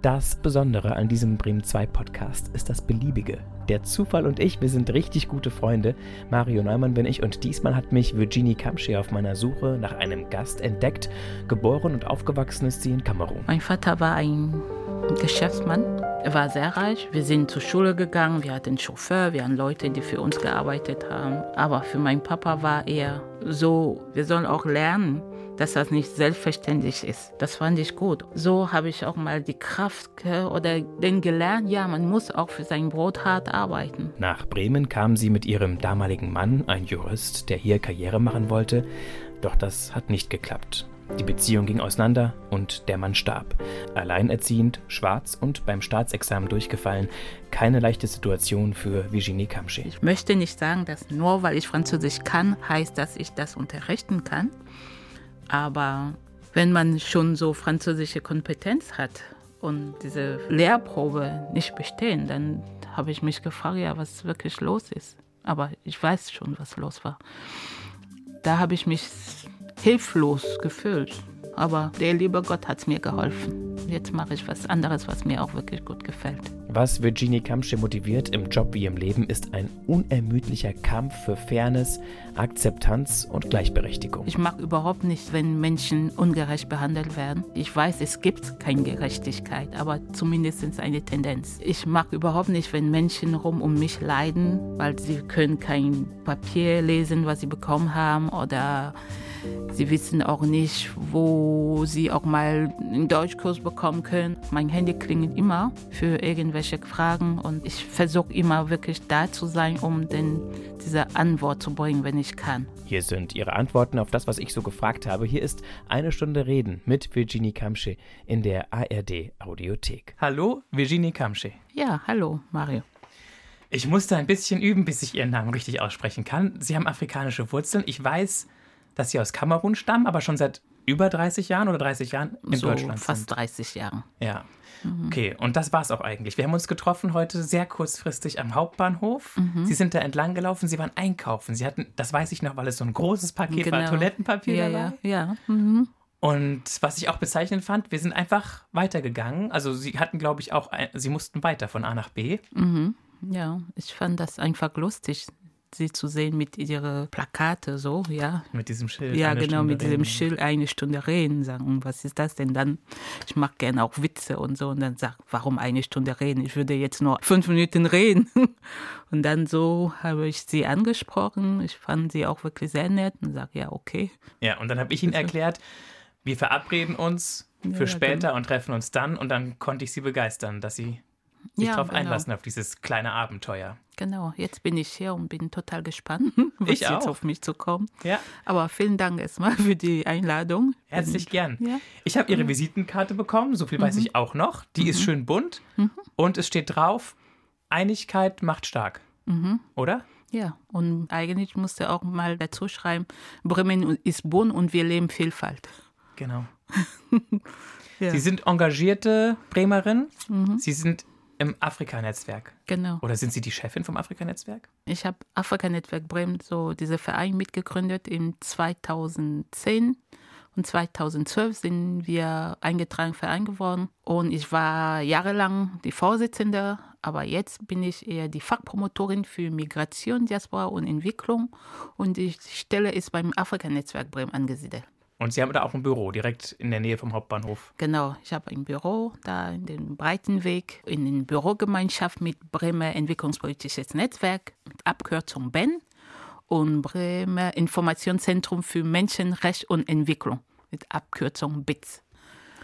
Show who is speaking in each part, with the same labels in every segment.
Speaker 1: Das Besondere an diesem Bremen 2 Podcast ist das Beliebige. Der Zufall und ich, wir sind richtig gute Freunde. Mario Neumann bin ich und diesmal hat mich Virginie Kamsche auf meiner Suche nach einem Gast entdeckt. Geboren und aufgewachsen ist sie in Kamerun.
Speaker 2: Mein Vater war ein Geschäftsmann. Er war sehr reich. Wir sind zur Schule gegangen, wir hatten Chauffeur, wir hatten Leute, die für uns gearbeitet haben. Aber für meinen Papa war er so, wir sollen auch lernen dass das nicht selbstverständlich ist. Das fand ich gut. So habe ich auch mal die Kraft oder den gelernt, ja, man muss auch für sein Brot hart arbeiten.
Speaker 1: Nach Bremen kam sie mit ihrem damaligen Mann, ein Jurist, der hier Karriere machen wollte, doch das hat nicht geklappt. Die Beziehung ging auseinander und der Mann starb. Alleinerziehend, schwarz und beim Staatsexamen durchgefallen. Keine leichte Situation für Virginie Kamsche.
Speaker 2: Ich möchte nicht sagen, dass nur weil ich Französisch kann, heißt, dass ich das unterrichten kann. Aber wenn man schon so französische Kompetenz hat und diese Lehrprobe nicht bestehen, dann habe ich mich gefragt, ja, was wirklich los ist. Aber ich weiß schon, was los war. Da habe ich mich hilflos gefühlt. Aber der liebe Gott hat mir geholfen. Jetzt mache ich was anderes, was mir auch wirklich gut gefällt.
Speaker 1: Was Virginie Kamsche motiviert im Job wie im Leben, ist ein unermüdlicher Kampf für Fairness, Akzeptanz und Gleichberechtigung.
Speaker 2: Ich mag überhaupt nicht, wenn Menschen ungerecht behandelt werden. Ich weiß, es gibt keine Gerechtigkeit, aber zumindest ist es eine Tendenz. Ich mag überhaupt nicht, wenn Menschen rum um mich leiden, weil sie können kein Papier lesen, was sie bekommen haben oder Sie wissen auch nicht, wo sie auch mal einen Deutschkurs bekommen können. Mein Handy klingelt immer für irgendwelche Fragen und ich versuche immer wirklich da zu sein, um den, diese Antwort zu bringen, wenn ich kann.
Speaker 1: Hier sind Ihre Antworten auf das, was ich so gefragt habe. Hier ist eine Stunde Reden mit Virginie Kamsche in der ARD Audiothek. Hallo, Virginie Kamsche.
Speaker 2: Ja, hallo, Mario.
Speaker 1: Ich musste ein bisschen üben, bis ich Ihren Namen richtig aussprechen kann. Sie haben afrikanische Wurzeln. Ich weiß, dass Sie aus Kamerun stammen, aber schon seit über 30 Jahren oder 30 Jahren in
Speaker 2: so
Speaker 1: Deutschland
Speaker 2: fast sind. 30 Jahre.
Speaker 1: Ja. Mhm. Okay, und das war es auch eigentlich. Wir haben uns getroffen heute sehr kurzfristig am Hauptbahnhof. Mhm. Sie sind da entlang gelaufen, Sie waren einkaufen. Sie hatten, das weiß ich noch, weil es so ein großes Paket genau. war, Toilettenpapier
Speaker 2: ja,
Speaker 1: dabei.
Speaker 2: Ja, ja. Mhm.
Speaker 1: Und was ich auch bezeichnend fand, wir sind einfach weitergegangen. Also Sie hatten, glaube ich, auch, Sie mussten weiter von A nach B.
Speaker 2: Mhm. Ja, ich fand das einfach lustig sie zu sehen mit ihren Plakate so, ja.
Speaker 1: Mit diesem Schild.
Speaker 2: Ja, genau, Stunde mit reden. diesem Schild eine Stunde reden, sagen, was ist das denn dann? Ich mag gerne auch Witze und so und dann sag, warum eine Stunde reden? Ich würde jetzt nur fünf Minuten reden. Und dann so habe ich sie angesprochen. Ich fand sie auch wirklich sehr nett und sage, ja, okay.
Speaker 1: Ja, und dann habe ich ihnen erklärt, wir verabreden uns für ja, später genau. und treffen uns dann und dann konnte ich sie begeistern, dass sie sich ja, darauf genau. einlassen, auf dieses kleine Abenteuer.
Speaker 2: Genau, jetzt bin ich hier und bin total gespannt, was
Speaker 1: ich
Speaker 2: jetzt auf mich zu kommen.
Speaker 1: Ja.
Speaker 2: Aber vielen Dank erstmal für die Einladung.
Speaker 1: Herzlich und, gern. Ja. Ich habe Ihre Visitenkarte bekommen, so viel mhm. weiß ich auch noch. Die mhm. ist schön bunt mhm. und es steht drauf, Einigkeit macht stark. Mhm. Oder?
Speaker 2: Ja, und eigentlich musste auch mal dazu schreiben, Bremen ist bunt und wir leben Vielfalt.
Speaker 1: Genau. ja. Sie sind engagierte Bremerin. Mhm. Sie sind im Afrika-Netzwerk.
Speaker 2: Genau.
Speaker 1: Oder sind Sie die Chefin vom Afrika-Netzwerk?
Speaker 2: Ich habe Afrika-Netzwerk Bremen, so diese Verein mitgegründet im 2010 und 2012 sind wir eingetragen Verein geworden und ich war jahrelang die Vorsitzende, aber jetzt bin ich eher die Fachpromotorin für Migration, Diaspora und Entwicklung und die Stelle ist beim Afrika-Netzwerk Bremen angesiedelt.
Speaker 1: Und Sie haben da auch ein Büro direkt in der Nähe vom Hauptbahnhof.
Speaker 2: Genau, ich habe ein Büro da in den Breitenweg, in der Bürogemeinschaft mit Bremer Entwicklungspolitisches Netzwerk, mit Abkürzung BEN und Bremer Informationszentrum für Menschenrecht und Entwicklung mit Abkürzung BITS.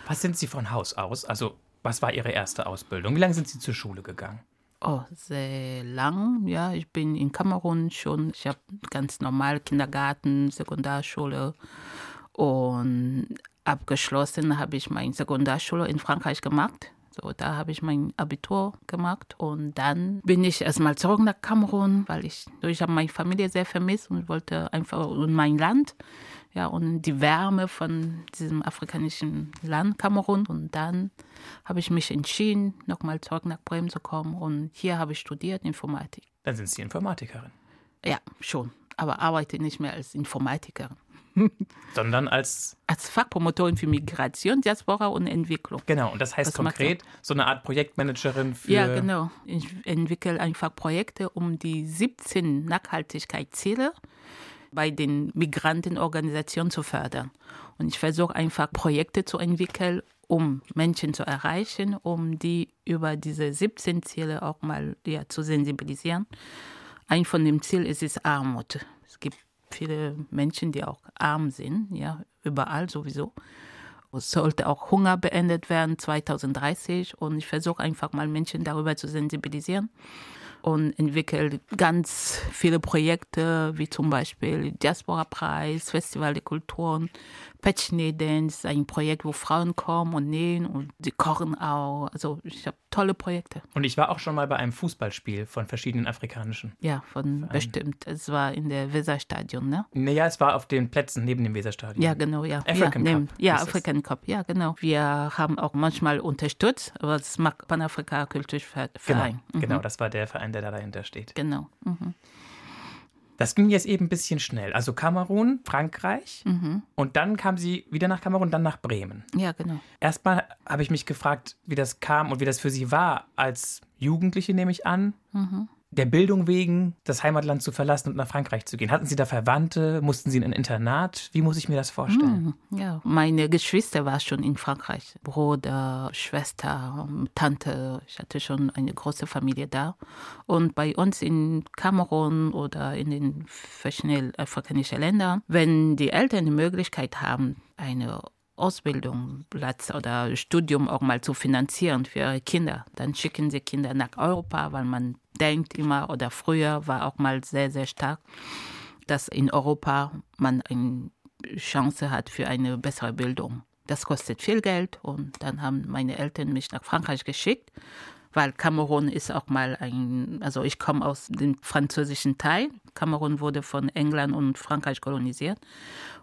Speaker 1: Was sind Sie von Haus aus? Also, was war Ihre erste Ausbildung? Wie lange sind Sie zur Schule gegangen?
Speaker 2: Oh, sehr lang. Ja, ich bin in Kamerun schon. Ich habe ganz normal Kindergarten, Sekundarschule und abgeschlossen habe ich meine Sekundarschule in Frankreich gemacht. So, da habe ich mein Abitur gemacht und dann bin ich erstmal zurück nach Kamerun, weil ich, ich habe meine Familie sehr vermisst und wollte einfach in mein Land, ja, und die Wärme von diesem afrikanischen Land Kamerun. Und dann habe ich mich entschieden, nochmal zurück nach Bremen zu kommen und hier habe ich studiert Informatik.
Speaker 1: Dann sind Sie Informatikerin.
Speaker 2: Ja, schon, aber arbeite nicht mehr als Informatikerin.
Speaker 1: Sondern als.
Speaker 2: Als Fachpromotorin für Migration, Diaspora und Entwicklung.
Speaker 1: Genau, und das heißt
Speaker 2: Was
Speaker 1: konkret so eine Art Projektmanagerin für.
Speaker 2: Ja, genau. Ich entwickle einfach Projekte, um die 17 Nachhaltigkeitsziele bei den Migrantenorganisationen zu fördern. Und ich versuche einfach Projekte zu entwickeln, um Menschen zu erreichen, um die über diese 17 Ziele auch mal ja, zu sensibilisieren. Ein von dem Ziel ist es Armut. Es gibt viele Menschen, die auch arm sind, ja, überall sowieso. Es sollte auch Hunger beendet werden 2030 und ich versuche einfach mal Menschen darüber zu sensibilisieren und entwickelt ganz viele Projekte, wie zum Beispiel Diaspora-Preis, Festival der Kulturen, Petchney Dance, ein Projekt, wo Frauen kommen und nähen und sie kochen auch. Also ich habe tolle Projekte.
Speaker 1: Und ich war auch schon mal bei einem Fußballspiel von verschiedenen afrikanischen.
Speaker 2: Ja, von bestimmt. Es war in der Weserstadion, ne?
Speaker 1: Naja, es war auf den Plätzen neben dem Weserstadion.
Speaker 2: Ja, genau, ja.
Speaker 1: African
Speaker 2: ja,
Speaker 1: Cup
Speaker 2: Ja,
Speaker 1: hieß es.
Speaker 2: African Cup, ja, genau. Wir haben auch manchmal unterstützt, aber das macht Panafrika Kulturverein.
Speaker 1: Genau,
Speaker 2: Mhm.
Speaker 1: genau, das war der Verein, der da dahinter steht.
Speaker 2: Genau. Mhm.
Speaker 1: Das ging jetzt eben ein bisschen schnell. Also Kamerun, Frankreich
Speaker 2: Mhm.
Speaker 1: und dann kam sie wieder nach Kamerun, dann nach Bremen.
Speaker 2: Ja, genau.
Speaker 1: Erstmal habe ich mich gefragt, wie das kam und wie das für sie war, als Jugendliche, nehme ich an,
Speaker 2: Mhm.
Speaker 1: Der Bildung wegen das Heimatland zu verlassen und nach Frankreich zu gehen. Hatten Sie da Verwandte? Mussten Sie in ein Internat? Wie muss ich mir das vorstellen?
Speaker 2: Mhm. Ja, meine Geschwister waren schon in Frankreich. Bruder, Schwester, Tante. Ich hatte schon eine große Familie da. Und bei uns in Kamerun oder in den verschiedenen afrikanischen Ländern, wenn die Eltern die Möglichkeit haben, eine Ausbildung, Platz oder Studium auch mal zu finanzieren für ihre Kinder, dann schicken sie Kinder nach Europa, weil man denkt immer oder früher war auch mal sehr, sehr stark, dass in Europa man eine Chance hat für eine bessere Bildung. Das kostet viel Geld und dann haben meine Eltern mich nach Frankreich geschickt, weil Kamerun ist auch mal ein, also ich komme aus dem französischen Teil. Kamerun wurde von England und Frankreich kolonisiert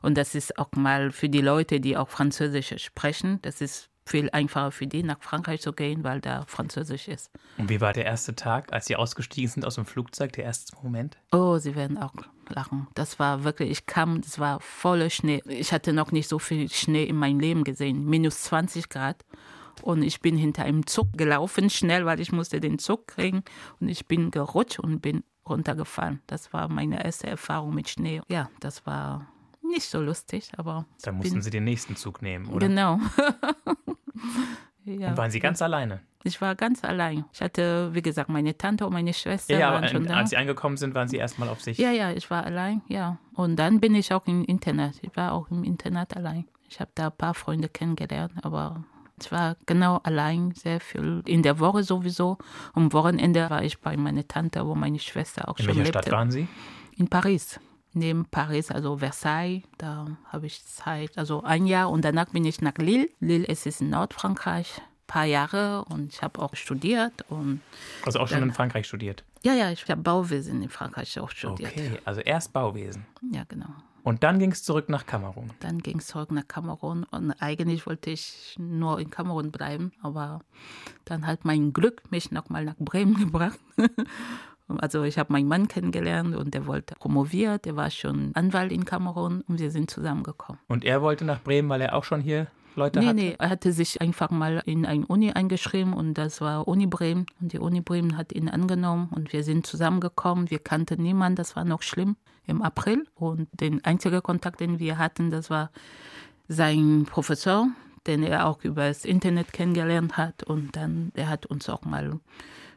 Speaker 2: und das ist auch mal für die Leute, die auch Französisch sprechen, das ist viel einfacher für die, nach Frankreich zu gehen, weil da Französisch ist.
Speaker 1: Und wie war der erste Tag, als Sie ausgestiegen sind aus dem Flugzeug, der erste Moment?
Speaker 2: Oh, Sie werden auch lachen. Das war wirklich, ich kam, es war voller Schnee. Ich hatte noch nicht so viel Schnee in meinem Leben gesehen. Minus 20 Grad. Und ich bin hinter einem Zug gelaufen, schnell, weil ich musste den Zug kriegen. Und ich bin gerutscht und bin runtergefallen. Das war meine erste Erfahrung mit Schnee. Ja, das war nicht so lustig, aber
Speaker 1: Da mussten Sie den nächsten Zug nehmen, oder?
Speaker 2: genau. ja.
Speaker 1: Und waren Sie ganz alleine?
Speaker 2: Ich war ganz allein. Ich hatte, wie gesagt, meine Tante und meine Schwester
Speaker 1: Ja,
Speaker 2: waren
Speaker 1: aber
Speaker 2: schon da.
Speaker 1: als Sie angekommen sind, waren Sie erstmal auf sich.
Speaker 2: Ja, ja, ich war allein, ja. Und dann bin ich auch im Internat. Ich war auch im Internat allein. Ich habe da ein paar Freunde kennengelernt, aber ich war genau allein, sehr viel. In der Woche sowieso. Am Wochenende war ich bei meiner Tante, wo meine Schwester auch
Speaker 1: In
Speaker 2: schon
Speaker 1: welcher
Speaker 2: lebte.
Speaker 1: Stadt waren Sie?
Speaker 2: In Paris. Neben Paris, also Versailles, da habe ich Zeit, also ein Jahr und danach bin ich nach Lille. Lille ist es in Nordfrankreich, ein paar Jahre und ich habe auch studiert und
Speaker 1: Also auch schon
Speaker 2: Dann-
Speaker 1: in Frankreich studiert.
Speaker 2: ja, ja, ich habe Bauwesen in Frankreich auch studiert.
Speaker 1: Okay, also erst Bauwesen.
Speaker 2: Ja, genau.
Speaker 1: Und dann ging es zurück nach Kamerun.
Speaker 2: Dann ging es zurück nach Kamerun und eigentlich wollte ich nur in Kamerun bleiben, aber dann hat mein Glück mich nochmal nach Bremen gebracht. Also ich habe meinen Mann kennengelernt und der wollte promoviert, der war schon Anwalt in Kamerun und wir sind zusammengekommen.
Speaker 1: Und er wollte nach Bremen, weil er auch schon hier Leute
Speaker 2: Nee,
Speaker 1: hatte?
Speaker 2: nee, er hatte sich einfach mal in eine Uni eingeschrieben und das war Uni Bremen und die Uni Bremen hat ihn angenommen und wir sind zusammengekommen. Wir kannten niemanden, das war noch schlimm im April und den einzigen Kontakt, den wir hatten, das war sein Professor, den er auch über das Internet kennengelernt hat und dann, der hat uns auch mal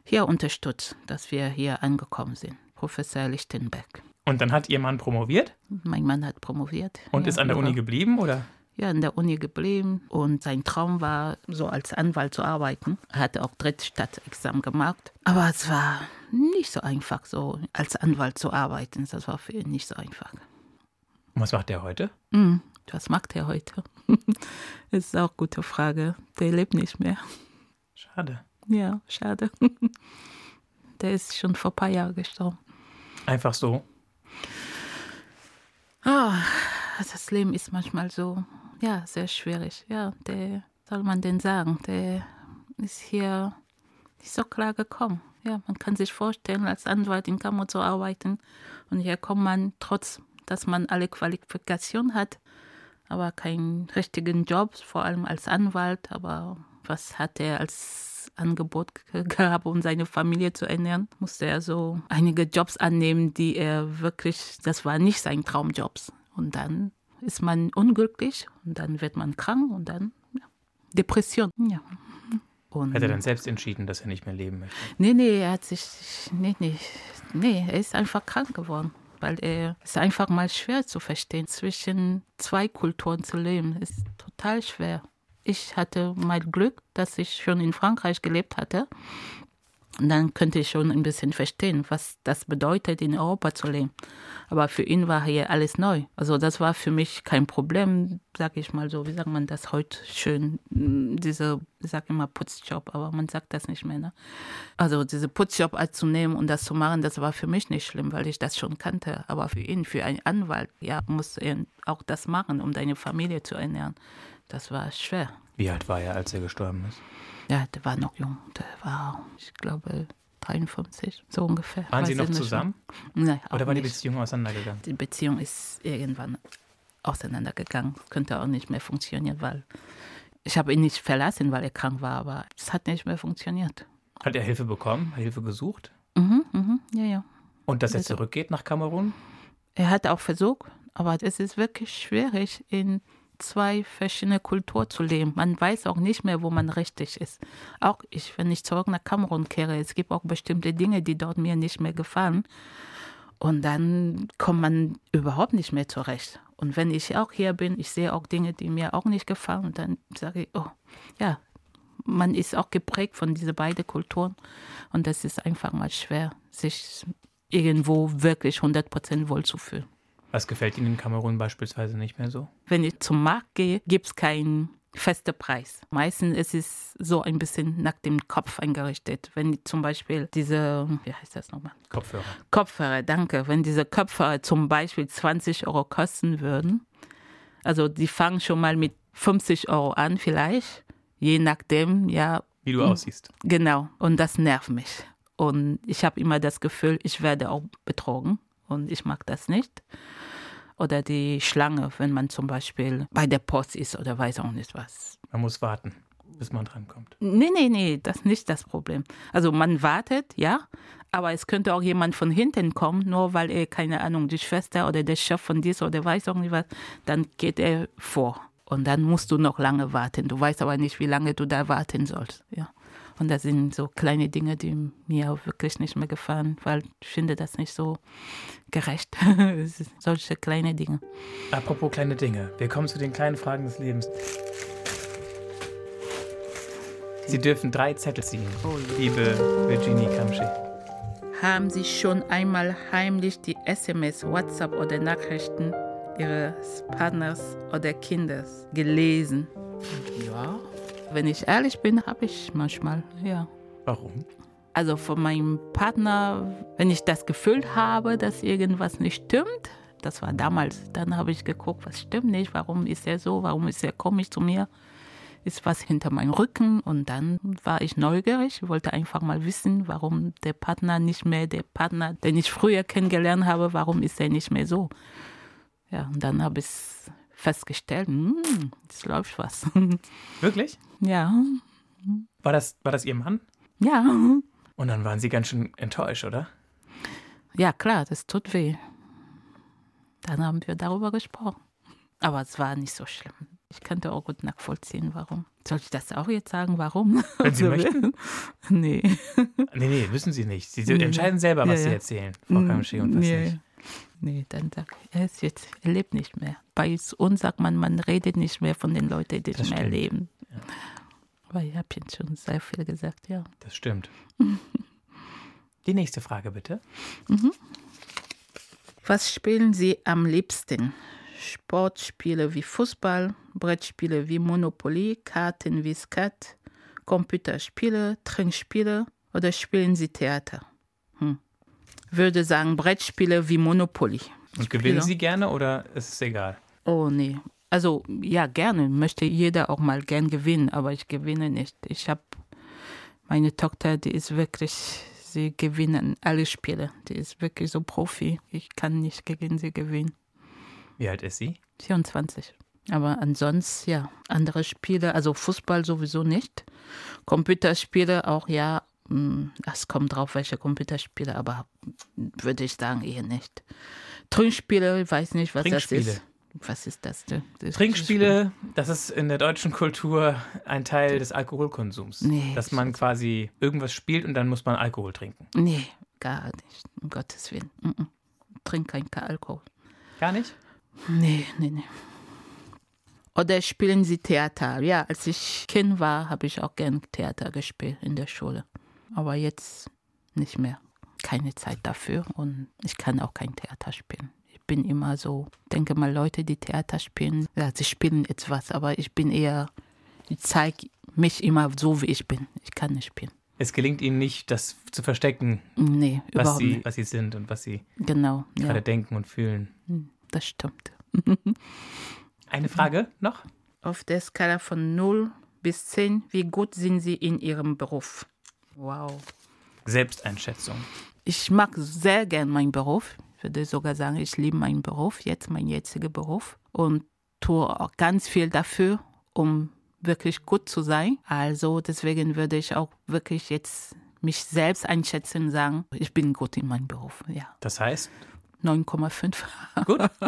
Speaker 2: hier unterstützt, dass wir hier angekommen sind. Professor Lichtenberg.
Speaker 1: Und dann hat Ihr Mann promoviert
Speaker 2: Mein Mann hat promoviert.
Speaker 1: und
Speaker 2: ja,
Speaker 1: ist an der
Speaker 2: über-
Speaker 1: Uni geblieben, oder?
Speaker 2: ja, in der Uni geblieben und sein Traum war, so als Anwalt zu arbeiten. Er hatte auch Drittstaatsexamen gemacht. Aber es war nicht so einfach, so als Anwalt zu arbeiten. Das war für ihn nicht so einfach.
Speaker 1: Und was macht er heute?
Speaker 2: Hm, was macht er heute? das ist auch eine gute Frage. Der lebt nicht mehr.
Speaker 1: Schade.
Speaker 2: Ja, schade. Der ist schon vor ein paar Jahren gestorben.
Speaker 1: Einfach so.
Speaker 2: Ah, das Leben ist manchmal so, ja, sehr schwierig. Ja, der, soll man denn sagen, der ist hier nicht so klar gekommen. Ja, man kann sich vorstellen, als Anwalt in Kammer zu arbeiten und hier kommt man trotz dass man alle Qualifikationen hat, aber keinen richtigen Job, vor allem als Anwalt. Aber was hat er als Angebot gehabt, um seine Familie zu ernähren? Musste er so einige Jobs annehmen, die er wirklich, das war nicht sein Traumjobs. Und dann ist man unglücklich und dann wird man krank und dann ja, Depression. Ja.
Speaker 1: Und hat er dann selbst entschieden, dass er nicht mehr leben möchte?
Speaker 2: Nee, nee, er hat sich, nee, nee, nee, er ist einfach krank geworden. Weil er ist einfach mal schwer zu verstehen. Zwischen zwei Kulturen zu leben ist total schwer. Ich hatte mein Glück, dass ich schon in Frankreich gelebt hatte und dann könnte ich schon ein bisschen verstehen, was das bedeutet, in Europa zu leben. Aber für ihn war hier alles neu. Also das war für mich kein Problem, sage ich mal so. Wie sagt man das heute schön? Diese, ich sage immer Putzjob, aber man sagt das nicht mehr. Ne? Also diese Putzjob anzunehmen und das zu machen, das war für mich nicht schlimm, weil ich das schon kannte. Aber für ihn, für einen Anwalt, ja, muss er auch das machen, um deine Familie zu ernähren. Das war schwer.
Speaker 1: Wie alt war er, als er gestorben ist?
Speaker 2: Ja, der war noch jung. Der war, ich glaube, 53, so ungefähr.
Speaker 1: Waren Sie noch zusammen?
Speaker 2: Nein,
Speaker 1: Oder war die Beziehung auseinandergegangen?
Speaker 2: Die Beziehung ist irgendwann auseinandergegangen. Könnte auch nicht mehr funktionieren, weil ich habe ihn nicht verlassen, weil er krank war, aber es hat nicht mehr funktioniert.
Speaker 1: Hat er Hilfe bekommen? Hilfe gesucht?
Speaker 2: Mhm, mhm, ja, ja.
Speaker 1: Und dass er also, zurückgeht nach Kamerun?
Speaker 2: Er hat auch versucht, aber es ist wirklich schwierig, in zwei verschiedene Kulturen zu leben. Man weiß auch nicht mehr, wo man richtig ist. Auch ich, wenn ich zurück nach Kamerun kehre, es gibt auch bestimmte Dinge, die dort mir nicht mehr gefallen. Und dann kommt man überhaupt nicht mehr zurecht. Und wenn ich auch hier bin, ich sehe auch Dinge, die mir auch nicht gefallen. Und dann sage ich, oh, ja, man ist auch geprägt von diesen beiden Kulturen. Und das ist einfach mal schwer, sich irgendwo wirklich 100% wohlzufühlen.
Speaker 1: Was gefällt Ihnen in Kamerun beispielsweise nicht mehr so?
Speaker 2: Wenn ich zum Markt gehe, gibt es keinen festen Preis. Meistens ist es so ein bisschen nach dem Kopf eingerichtet. Wenn zum Beispiel diese, wie heißt das nochmal?
Speaker 1: Kopfhörer.
Speaker 2: Kopfhörer, danke. Wenn diese Kopfhörer zum Beispiel 20 Euro kosten würden, also die fangen schon mal mit 50 Euro an vielleicht, je nachdem, ja.
Speaker 1: Wie du aussiehst.
Speaker 2: Genau. Und das nervt mich. Und ich habe immer das Gefühl, ich werde auch betrogen. Und ich mag das nicht oder die Schlange, wenn man zum Beispiel bei der Post ist oder weiß auch nicht was.
Speaker 1: Man muss warten, bis man drankommt.
Speaker 2: Nee, nee, nee, das ist nicht das Problem. Also man wartet, ja, aber es könnte auch jemand von hinten kommen, nur weil er, keine Ahnung, die Schwester oder der Chef von dir oder weiß auch nicht was, dann geht er vor. Und dann musst du noch lange warten. Du weißt aber nicht, wie lange du da warten sollst. Ja. Und das sind so kleine Dinge, die mir auch wirklich nicht mehr gefallen, weil ich finde das nicht so gerecht. Solche kleine Dinge.
Speaker 1: Apropos kleine Dinge, wir kommen zu den kleinen Fragen des Lebens. Sie dürfen drei Zettel ziehen, oh, liebe Virginie Kamschi.
Speaker 2: Haben Sie schon einmal heimlich die SMS, WhatsApp oder Nachrichten Ihres Partners oder Kindes gelesen? Ja, wenn ich ehrlich bin, habe ich manchmal, ja.
Speaker 1: Warum?
Speaker 2: Also von meinem Partner, wenn ich das Gefühl habe, dass irgendwas nicht stimmt, das war damals, dann habe ich geguckt, was stimmt nicht, warum ist er so, warum ist er komisch zu mir, ist was hinter meinem Rücken und dann war ich neugierig, ich wollte einfach mal wissen, warum der Partner nicht mehr der Partner, den ich früher kennengelernt habe, warum ist er nicht mehr so. Ja, und dann habe ich festgestellt, hm, es läuft was.
Speaker 1: Wirklich?
Speaker 2: Ja.
Speaker 1: War das, war das Ihr Mann?
Speaker 2: Ja.
Speaker 1: Und dann waren Sie ganz schön enttäuscht, oder?
Speaker 2: Ja, klar, das tut weh. Dann haben wir darüber gesprochen. Aber es war nicht so schlimm. Ich könnte auch gut nachvollziehen, warum. Soll ich das auch jetzt sagen, warum?
Speaker 1: Wenn Sie möchten.
Speaker 2: Nee.
Speaker 1: Nee, nee, wissen Sie nicht. Sie entscheiden selber, was ja, ja. Sie erzählen, Frau Kamschi, und was nee. nicht.
Speaker 2: Nee, dann sag ich, er ist jetzt, er lebt nicht mehr. Bei uns sagt man, man redet nicht mehr von den Leuten, die nicht mehr leben. Ja. Aber ich habe jetzt schon sehr viel gesagt, ja.
Speaker 1: Das stimmt. Die nächste Frage bitte.
Speaker 2: Mhm. Was spielen Sie am liebsten? Sportspiele wie Fußball, Brettspiele wie Monopoly, Karten wie Skat, Computerspiele, Trinkspiele oder spielen Sie Theater? Würde sagen Brettspiele wie Monopoly.
Speaker 1: Und gewinnen Sie gerne oder ist es egal?
Speaker 2: Oh nee. Also ja, gerne. Möchte jeder auch mal gern gewinnen, aber ich gewinne nicht. Ich habe meine Tochter, die ist wirklich, sie gewinnen alle Spiele. Die ist wirklich so Profi. Ich kann nicht gegen sie gewinnen.
Speaker 1: Wie alt ist sie?
Speaker 2: 24. Aber ansonsten, ja, andere Spiele, also Fußball sowieso nicht. Computerspiele auch, ja, es kommt drauf, welche Computerspiele, aber würde ich sagen, eher nicht. Trinkspiele, ich weiß nicht, was das ist. Was ist das denn?
Speaker 1: Das Trinkspiele, das ist in der deutschen Kultur ein Teil des Alkoholkonsums. Nee, dass man quasi irgendwas spielt und dann muss man Alkohol trinken.
Speaker 2: Nee, gar nicht, um Gottes Willen. Mm -mm. Trink kein Alkohol.
Speaker 1: Gar nicht?
Speaker 2: Nee, nee, nee. Oder spielen Sie Theater? Ja, als ich Kind war, habe ich auch gern Theater gespielt in der Schule. Aber jetzt nicht mehr. Keine Zeit dafür und ich kann auch kein Theater spielen. Ich bin immer so, denke mal, Leute, die Theater spielen, ja, sie spielen etwas, aber ich bin eher, ich zeige mich immer so, wie ich bin. Ich kann nicht spielen.
Speaker 1: Es gelingt Ihnen nicht, das zu verstecken,
Speaker 2: nee,
Speaker 1: was,
Speaker 2: sie,
Speaker 1: nicht. was Sie sind und was Sie
Speaker 2: genau,
Speaker 1: gerade ja. denken und fühlen.
Speaker 2: Hm, das stimmt.
Speaker 1: Eine Frage noch?
Speaker 2: Auf der Skala von 0 bis 10, wie gut sind Sie in Ihrem Beruf? Wow.
Speaker 1: Selbsteinschätzung.
Speaker 2: Ich mag sehr gern meinen Beruf. Ich würde sogar sagen, ich liebe meinen Beruf, jetzt meinen jetzigen Beruf und tue auch ganz viel dafür, um wirklich gut zu sein. Also deswegen würde ich auch wirklich jetzt mich selbst einschätzen und sagen, ich bin gut in meinem Beruf. Ja.
Speaker 1: Das heißt?
Speaker 2: 9,5.
Speaker 1: Gut.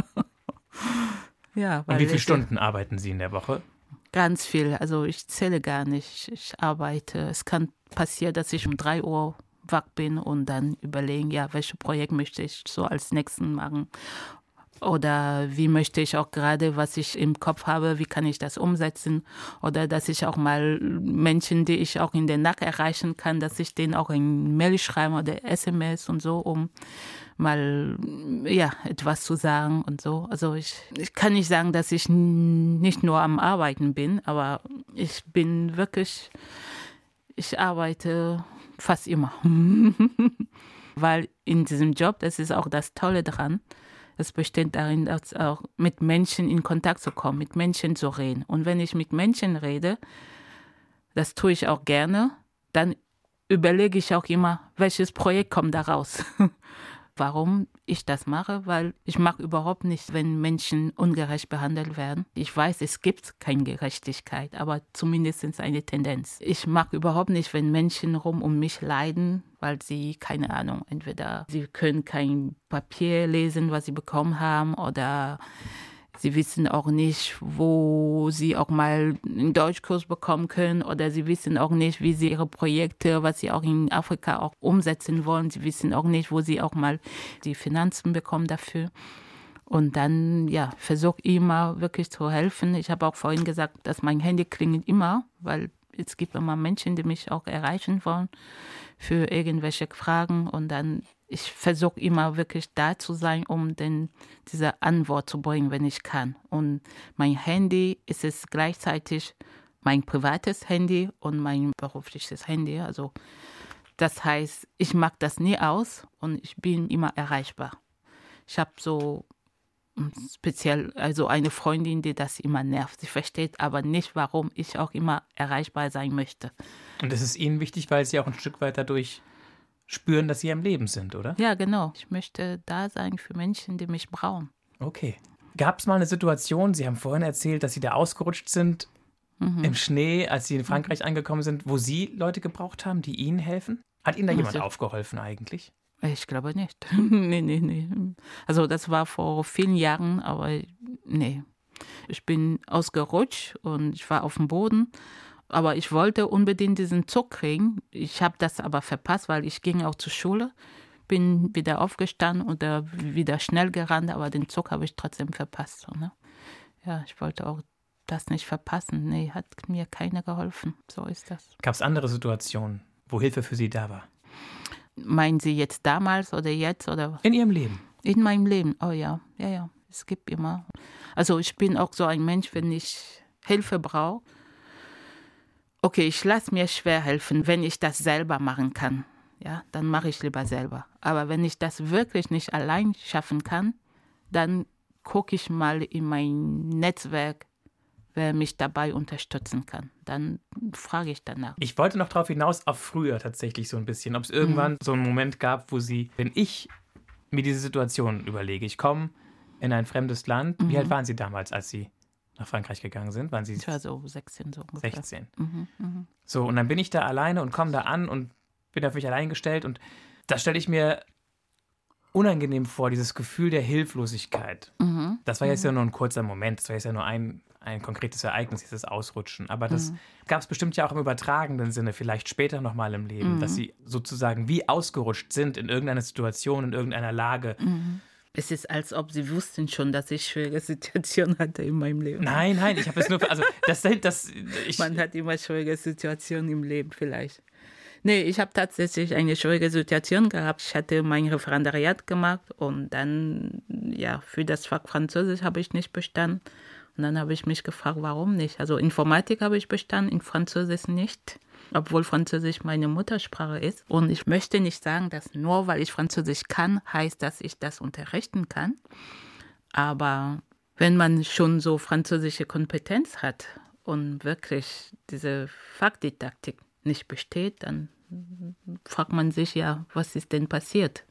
Speaker 2: Ja,
Speaker 1: Und wie viele Stunden arbeiten Sie in der Woche?
Speaker 2: Ganz viel. Also ich zähle gar nicht. Ich arbeite. Es kann passieren, dass ich um drei Uhr wach bin und dann überlegen, ja, welches Projekt möchte ich so als nächsten machen. Oder wie möchte ich auch gerade, was ich im Kopf habe, wie kann ich das umsetzen? Oder dass ich auch mal Menschen, die ich auch in der Nacht erreichen kann, dass ich denen auch ein Mail schreibe oder SMS und so, um mal ja etwas zu sagen und so. Also ich, ich kann nicht sagen, dass ich nicht nur am Arbeiten bin, aber ich bin wirklich, ich arbeite fast immer. Weil in diesem Job, das ist auch das Tolle dran, es besteht darin, dass auch mit Menschen in Kontakt zu kommen, mit Menschen zu reden. Und wenn ich mit Menschen rede, das tue ich auch gerne, dann überlege ich auch immer, welches Projekt kommt da raus. warum ich das mache, weil ich mag überhaupt nicht, wenn Menschen ungerecht behandelt werden. Ich weiß, es gibt keine Gerechtigkeit, aber zumindest eine Tendenz. Ich mag überhaupt nicht, wenn Menschen rum um mich leiden, weil sie, keine Ahnung, entweder sie können kein Papier lesen, was sie bekommen haben, oder Sie wissen auch nicht, wo sie auch mal einen Deutschkurs bekommen können oder sie wissen auch nicht, wie sie ihre Projekte, was sie auch in Afrika auch umsetzen wollen. Sie wissen auch nicht, wo sie auch mal die Finanzen bekommen dafür. Und dann, ja, versuche immer wirklich zu helfen. Ich habe auch vorhin gesagt, dass mein Handy klingelt immer, weil es gibt immer Menschen, die mich auch erreichen wollen für irgendwelche Fragen. Und dann ich versuche immer wirklich da zu sein, um den, diese Antwort zu bringen, wenn ich kann. Und mein Handy ist es gleichzeitig mein privates Handy und mein berufliches Handy. Also das heißt, ich mag das nie aus und ich bin immer erreichbar. Ich habe so speziell also eine Freundin, die das immer nervt. Sie versteht aber nicht, warum ich auch immer erreichbar sein möchte.
Speaker 1: Und das ist Ihnen wichtig, weil Sie auch ein Stück weit dadurch spüren, dass sie am Leben sind, oder?
Speaker 2: Ja, genau. Ich möchte da sein für Menschen, die mich brauchen.
Speaker 1: Okay. Gab es mal eine Situation, Sie haben vorhin erzählt, dass Sie da ausgerutscht sind mhm. im Schnee, als Sie in Frankreich mhm. angekommen sind, wo Sie Leute gebraucht haben, die Ihnen helfen? Hat Ihnen da jemand also, aufgeholfen eigentlich?
Speaker 2: Ich glaube nicht. nee, nee, nee. Also das war vor vielen Jahren, aber nee. Ich bin ausgerutscht und ich war auf dem Boden aber ich wollte unbedingt diesen Zug kriegen. Ich habe das aber verpasst, weil ich ging auch zur Schule, bin wieder aufgestanden und wieder schnell gerannt, aber den Zug habe ich trotzdem verpasst. So, ne? Ja, ich wollte auch das nicht verpassen. Nee, hat mir keiner geholfen. So ist das.
Speaker 1: Gab es andere Situationen, wo Hilfe für Sie da war?
Speaker 2: Meinen Sie jetzt damals oder jetzt oder?
Speaker 1: In Ihrem Leben.
Speaker 2: In meinem Leben. Oh ja, ja, ja. Es gibt immer. Also ich bin auch so ein Mensch, wenn ich Hilfe brauche, okay, ich lasse mir schwer helfen, wenn ich das selber machen kann. Ja, dann mache ich lieber selber. Aber wenn ich das wirklich nicht allein schaffen kann, dann gucke ich mal in mein Netzwerk, wer mich dabei unterstützen kann. Dann frage ich danach.
Speaker 1: Ich wollte noch darauf hinaus, auf früher tatsächlich so ein bisschen, ob es irgendwann mhm. so einen Moment gab, wo Sie, wenn ich mir diese Situation überlege, ich komme in ein fremdes Land. Wie alt waren Sie damals, als Sie nach Frankreich gegangen sind? Waren Sie
Speaker 2: Ich war so 16 so ungefähr.
Speaker 1: 16?
Speaker 2: Mhm, mhm.
Speaker 1: So, und dann bin ich da alleine und komme da an und bin auf mich allein gestellt und da stelle ich mir unangenehm vor, dieses Gefühl der Hilflosigkeit.
Speaker 2: Mhm.
Speaker 1: Das war jetzt ja nur ein kurzer Moment, das war jetzt ja nur ein, ein konkretes Ereignis, dieses Ausrutschen. Aber das gab es bestimmt ja auch im übertragenen Sinne, vielleicht später nochmal im Leben, dass sie sozusagen wie ausgerutscht sind in irgendeiner Situation, in irgendeiner Lage.
Speaker 2: Es ist, als ob sie wussten schon, dass ich schwere Situationen hatte in meinem Leben.
Speaker 1: Nein, nein, ich habe es nur, also das, das ich,
Speaker 2: Man hat immer schwierige Situationen im Leben vielleicht. Nee, ich habe tatsächlich eine schwierige Situation gehabt. Ich hatte mein Referendariat gemacht und dann, ja, für das Fach Französisch habe ich nicht bestanden. Und dann habe ich mich gefragt, warum nicht? Also Informatik habe ich bestanden, in Französisch nicht, obwohl Französisch meine Muttersprache ist. Und ich möchte nicht sagen, dass nur weil ich Französisch kann, heißt, dass ich das unterrichten kann. Aber wenn man schon so französische Kompetenz hat und wirklich diese Fakdidaktik nicht besteht, dann fragt man sich ja, was ist denn passiert?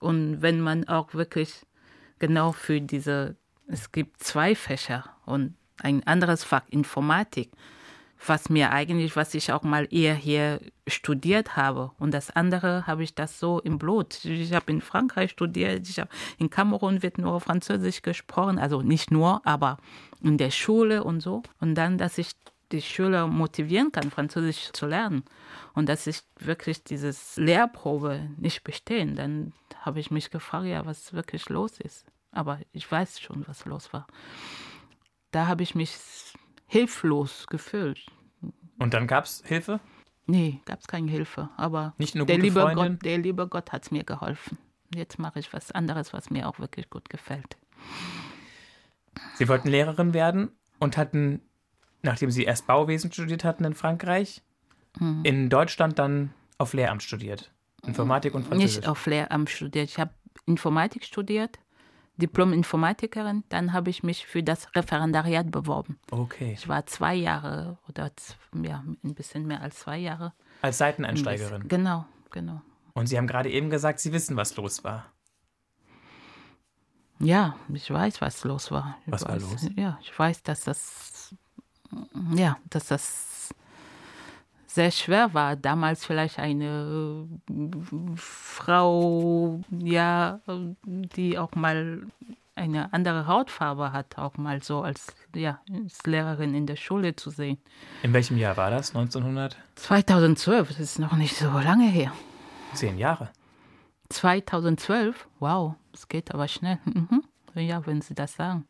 Speaker 2: Und wenn man auch wirklich genau für diese, es gibt zwei Fächer und ein anderes Fach, Informatik, was mir eigentlich, was ich auch mal eher hier studiert habe. Und das andere habe ich das so im Blut. Ich habe in Frankreich studiert, ich habe in Kamerun wird nur Französisch gesprochen, also nicht nur, aber in der Schule und so. Und dann, dass ich die Schüler motivieren kann, Französisch zu lernen. Und dass ich wirklich dieses Lehrprobe nicht bestehen, dann habe ich mich gefragt, ja, was wirklich los ist. Aber ich weiß schon, was los war. Da habe ich mich hilflos gefühlt.
Speaker 1: und dann gab es Hilfe?
Speaker 2: Nee, gab es keine Hilfe. Aber
Speaker 1: Nicht eine
Speaker 2: der, liebe
Speaker 1: Freundin?
Speaker 2: Gott, der liebe Gott hat mir geholfen. Jetzt mache ich was anderes, was mir auch wirklich gut gefällt.
Speaker 1: Sie wollten Lehrerin werden und hatten, nachdem Sie erst Bauwesen studiert hatten in Frankreich, in Deutschland dann auf Lehramt studiert. Informatik und Französisch.
Speaker 2: Nicht auf Lehramt studiert. Ich habe Informatik studiert, Diplom-Informatikerin. Dann habe ich mich für das Referendariat beworben.
Speaker 1: Okay.
Speaker 2: Ich war zwei Jahre oder ja, ein bisschen mehr als zwei Jahre.
Speaker 1: Als Seiteneinsteigerin.
Speaker 2: Genau, genau.
Speaker 1: Und Sie haben gerade eben gesagt, Sie wissen, was los war.
Speaker 2: Ja, ich weiß, was los war. Ich
Speaker 1: Was war
Speaker 2: weiß,
Speaker 1: los?
Speaker 2: Ja, ich weiß, dass das, ja, dass das sehr schwer war. Damals vielleicht eine äh, Frau, ja, die auch mal eine andere Hautfarbe hat, auch mal so als, ja, als Lehrerin in der Schule zu sehen.
Speaker 1: In welchem Jahr war das? 1910
Speaker 2: 2012, das ist noch nicht so lange her.
Speaker 1: Jahre.
Speaker 2: 2012, wow, es geht aber schnell. Mhm. Ja, wenn Sie das sagen.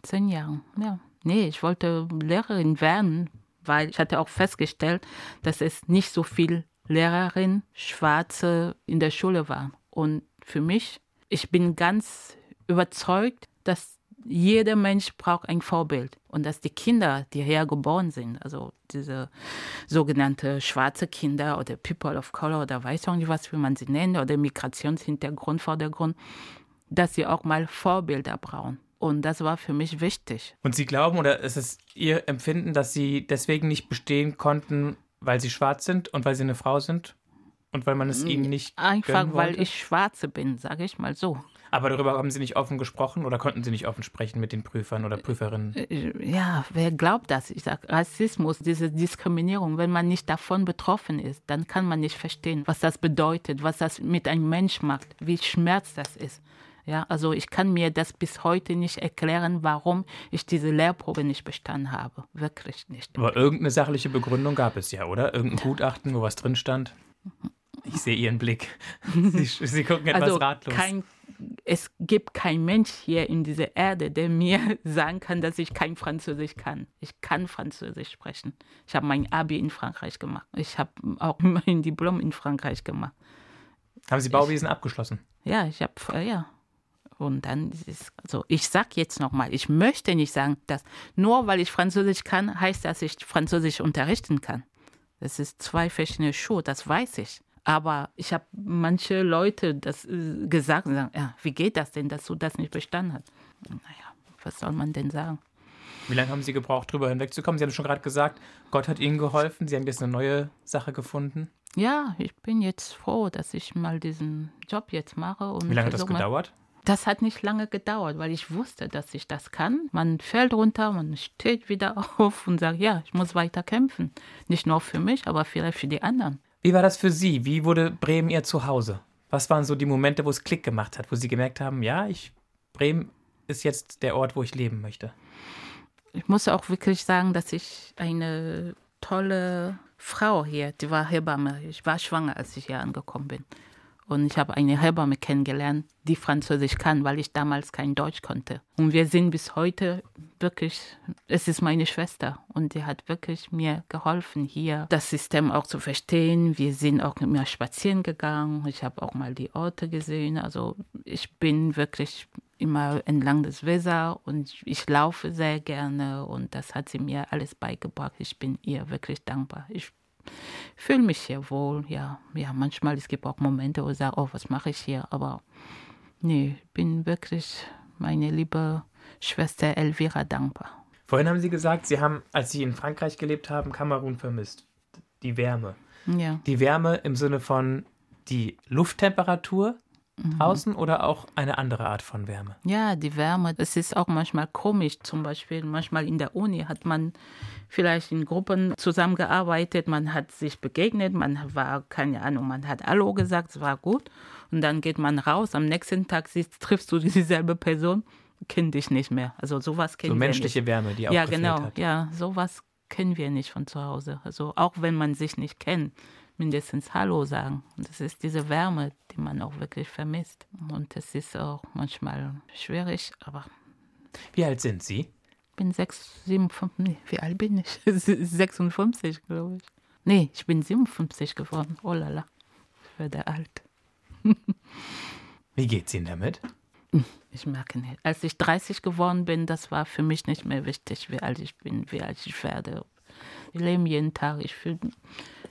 Speaker 2: Zehn Jahre, ja. Nee, ich wollte Lehrerin werden, weil ich hatte auch festgestellt, dass es nicht so viel Lehrerin Schwarze in der Schule waren. Und für mich, ich bin ganz überzeugt, dass jeder Mensch braucht ein Vorbild und dass die Kinder, die hergeboren sind, also diese sogenannte schwarze Kinder oder People of Color oder weiß auch nicht was, wie man sie nennt, oder Migrationshintergrund, Vordergrund, dass sie auch mal Vorbilder brauchen. Und das war für mich wichtig.
Speaker 1: Und Sie glauben, oder ist es Ihr Empfinden, dass Sie deswegen nicht bestehen konnten, weil Sie schwarz sind und weil Sie eine Frau sind? Und weil man es Ihnen nicht
Speaker 2: Einfach weil ich Schwarze bin, sage ich mal so.
Speaker 1: Aber darüber haben Sie nicht offen gesprochen oder konnten Sie nicht offen sprechen mit den Prüfern oder Prüferinnen?
Speaker 2: Ja, wer glaubt das? Ich sage, Rassismus, diese Diskriminierung, wenn man nicht davon betroffen ist, dann kann man nicht verstehen, was das bedeutet, was das mit einem Mensch macht, wie Schmerz das ist. Ja, also ich kann mir das bis heute nicht erklären, warum ich diese Lehrprobe nicht bestanden habe. Wirklich nicht.
Speaker 1: Aber irgendeine sachliche Begründung gab es ja, oder? Irgendein Gutachten, wo was drin stand? Ich sehe Ihren Blick. Sie, Sie gucken etwas
Speaker 2: also
Speaker 1: ratlos.
Speaker 2: kein, es gibt keinen Mensch hier in dieser Erde, der mir sagen kann, dass ich kein Französisch kann. Ich kann Französisch sprechen. Ich habe mein Abi in Frankreich gemacht. Ich habe auch mein Diplom in Frankreich gemacht.
Speaker 1: haben Sie Bauwesen abgeschlossen?
Speaker 2: Ja, ich habe, äh, ja. Und dann ist es, also ich sag jetzt nochmal, ich möchte nicht sagen, dass nur weil ich Französisch kann, heißt, dass ich Französisch unterrichten kann. Das ist zwei verschiedene Schuhe, das weiß ich. Aber ich habe manche Leute das äh, gesagt und sagen, ja, wie geht das denn, dass du das nicht bestanden hast? Naja, was soll man denn sagen?
Speaker 1: Wie lange haben Sie gebraucht, drüber hinwegzukommen? Sie haben schon gerade gesagt, Gott hat Ihnen geholfen. Sie haben jetzt eine neue Sache gefunden.
Speaker 2: Ja, ich bin jetzt froh, dass ich mal diesen Job jetzt mache. Und
Speaker 1: Wie lange hat das gedauert?
Speaker 2: Das hat nicht lange gedauert, weil ich wusste, dass ich das kann. Man fällt runter, man steht wieder auf und sagt, ja, ich muss weiter kämpfen. Nicht nur für mich, aber vielleicht für die anderen.
Speaker 1: Wie war das für Sie? Wie wurde Bremen Ihr Zuhause? Was waren so die Momente, wo es Klick gemacht hat, wo Sie gemerkt haben, ja, ich, Bremen ist jetzt der Ort, wo ich leben möchte?
Speaker 2: Ich muss auch wirklich sagen, dass ich eine tolle Frau hier, die war Hebamme. Ich war schwanger, als ich hier angekommen bin. Und ich habe eine Hebamme kennengelernt, die Französisch kann, weil ich damals kein Deutsch konnte. Und wir sind bis heute wirklich, es ist meine Schwester und die hat wirklich mir geholfen, hier das System auch zu verstehen. Wir sind auch immer spazieren gegangen. Ich habe auch mal die Orte gesehen. Also ich bin wirklich immer entlang des Weser und ich laufe sehr gerne und das hat sie mir alles beigebracht. Ich bin ihr wirklich dankbar. Ich fühle mich hier wohl. Ja, ja, manchmal es gibt auch Momente, wo ich sage, oh, was mache ich hier? Aber nee, ich bin wirklich meine liebe Schwester Elvira dankbar.
Speaker 1: Vorhin haben Sie gesagt, Sie haben, als Sie in Frankreich gelebt haben, Kamerun vermisst. Die Wärme.
Speaker 2: Ja.
Speaker 1: Die Wärme im Sinne von die Lufttemperatur
Speaker 2: Mhm.
Speaker 1: draußen oder auch eine andere Art von Wärme?
Speaker 2: Ja, die Wärme, es ist auch manchmal komisch. Zum Beispiel, manchmal in der Uni hat man vielleicht in Gruppen zusammengearbeitet, man hat sich begegnet, man war, keine Ahnung, man hat Hallo gesagt, es war gut. Und dann geht man raus, am nächsten Tag siehst, triffst du dieselbe Person, kennt dich nicht mehr. Also sowas kennen
Speaker 1: So menschliche
Speaker 2: nicht.
Speaker 1: Wärme, die auch
Speaker 2: Ja, genau,
Speaker 1: hat.
Speaker 2: ja, sowas kennen wir nicht von zu Hause. Also auch wenn man sich nicht kennt, mindestens Hallo sagen. Und das ist diese Wärme, die man auch wirklich vermisst. Und das ist auch manchmal schwierig, aber
Speaker 1: Wie alt sind Sie?
Speaker 2: ich bin sechs, sieben, fünf, nee, wie alt bin ich? 56, glaube ich. Nee, ich bin 57 geworden. Oh la la, ich werde alt.
Speaker 1: Wie geht's Ihnen damit?
Speaker 2: Ich merke nicht. Als ich 30 geworden bin, das war für mich nicht mehr wichtig, wie alt ich bin, wie alt ich werde. Ich lebe jeden Tag. Ich, fühl-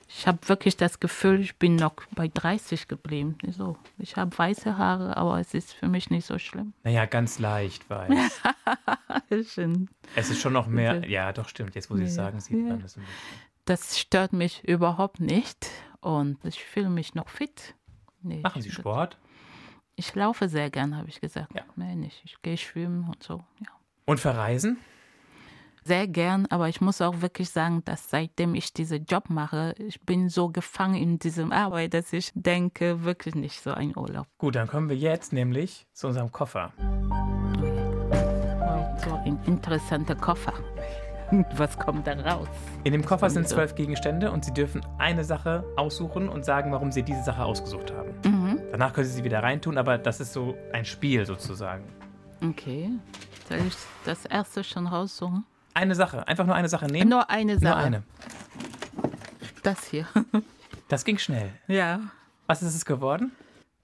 Speaker 2: ich habe wirklich das Gefühl, ich bin noch bei 30 geblieben. So, ich habe weiße Haare, aber es ist für mich nicht so schlimm.
Speaker 1: Naja, ganz leicht weiß. Es ist schon noch mehr. Ja, doch, stimmt. Jetzt, wo Sie es
Speaker 2: Ja,
Speaker 1: sagen, sieht
Speaker 2: ja.
Speaker 1: man das.
Speaker 2: Das stört mich überhaupt nicht und ich fühle mich noch fit. Nee,
Speaker 1: Machen Sie Sport?
Speaker 2: Ich laufe sehr gern, habe ich gesagt.
Speaker 1: Ja.
Speaker 2: Nee, nicht. Ich gehe schwimmen und so, ja.
Speaker 1: Und verreisen?
Speaker 2: Sehr gern, aber ich muss auch wirklich sagen, dass seitdem ich diesen Job mache, ich bin so gefangen in diesem Arbeit, dass ich denke, wirklich nicht so ein Urlaub.
Speaker 1: Gut, dann kommen wir jetzt nämlich zu unserem Koffer.
Speaker 2: So ein interessanter Koffer. Was kommt da raus?
Speaker 1: In dem Koffer sind zwölf Gegenstände und Sie dürfen eine Sache aussuchen und sagen, warum Sie diese Sache ausgesucht haben.
Speaker 2: Mhm.
Speaker 1: Danach können Sie sie wieder reintun, aber das ist so ein Spiel sozusagen.
Speaker 2: Okay. Soll ich das erste schon raussuchen?
Speaker 1: Eine Sache, einfach nur eine Sache nehmen.
Speaker 2: Nur eine
Speaker 1: Nur
Speaker 2: Sache.
Speaker 1: eine.
Speaker 2: Das hier.
Speaker 1: Das ging schnell.
Speaker 2: ja.
Speaker 1: Was ist es geworden?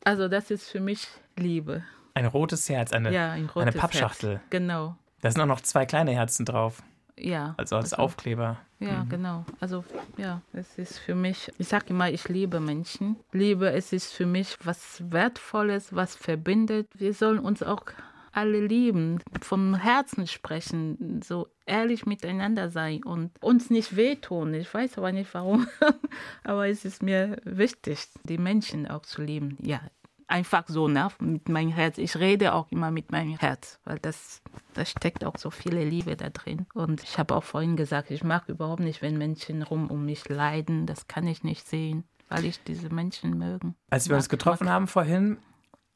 Speaker 2: Also das ist für mich Liebe.
Speaker 1: Ein rotes Herz, eine,
Speaker 2: Ja, ein rotes
Speaker 1: eine Pappschachtel.
Speaker 2: Herz. Genau.
Speaker 1: Da sind auch noch zwei kleine Herzen drauf,
Speaker 2: Ja.
Speaker 1: also als Aufkleber.
Speaker 2: Ja, genau. Also ja, es ist für mich, ich sage immer, ich liebe Menschen. Liebe, es ist für mich was Wertvolles, was verbindet. Wir sollen uns auch alle lieben, vom Herzen sprechen, so ehrlich miteinander sein und uns nicht wehtun. Ich weiß aber nicht warum, aber es ist mir wichtig, die Menschen auch zu lieben. Ja, einfach so, ne? mit meinem Herz. Ich rede auch immer mit meinem Herz, weil das, da steckt auch so viele Liebe da drin. Und ich habe auch vorhin gesagt, ich mag überhaupt nicht, wenn Menschen rum um mich leiden. Das kann ich nicht sehen, weil ich diese Menschen mögen.
Speaker 1: Als wir uns getroffen
Speaker 2: mag-
Speaker 1: haben vorhin,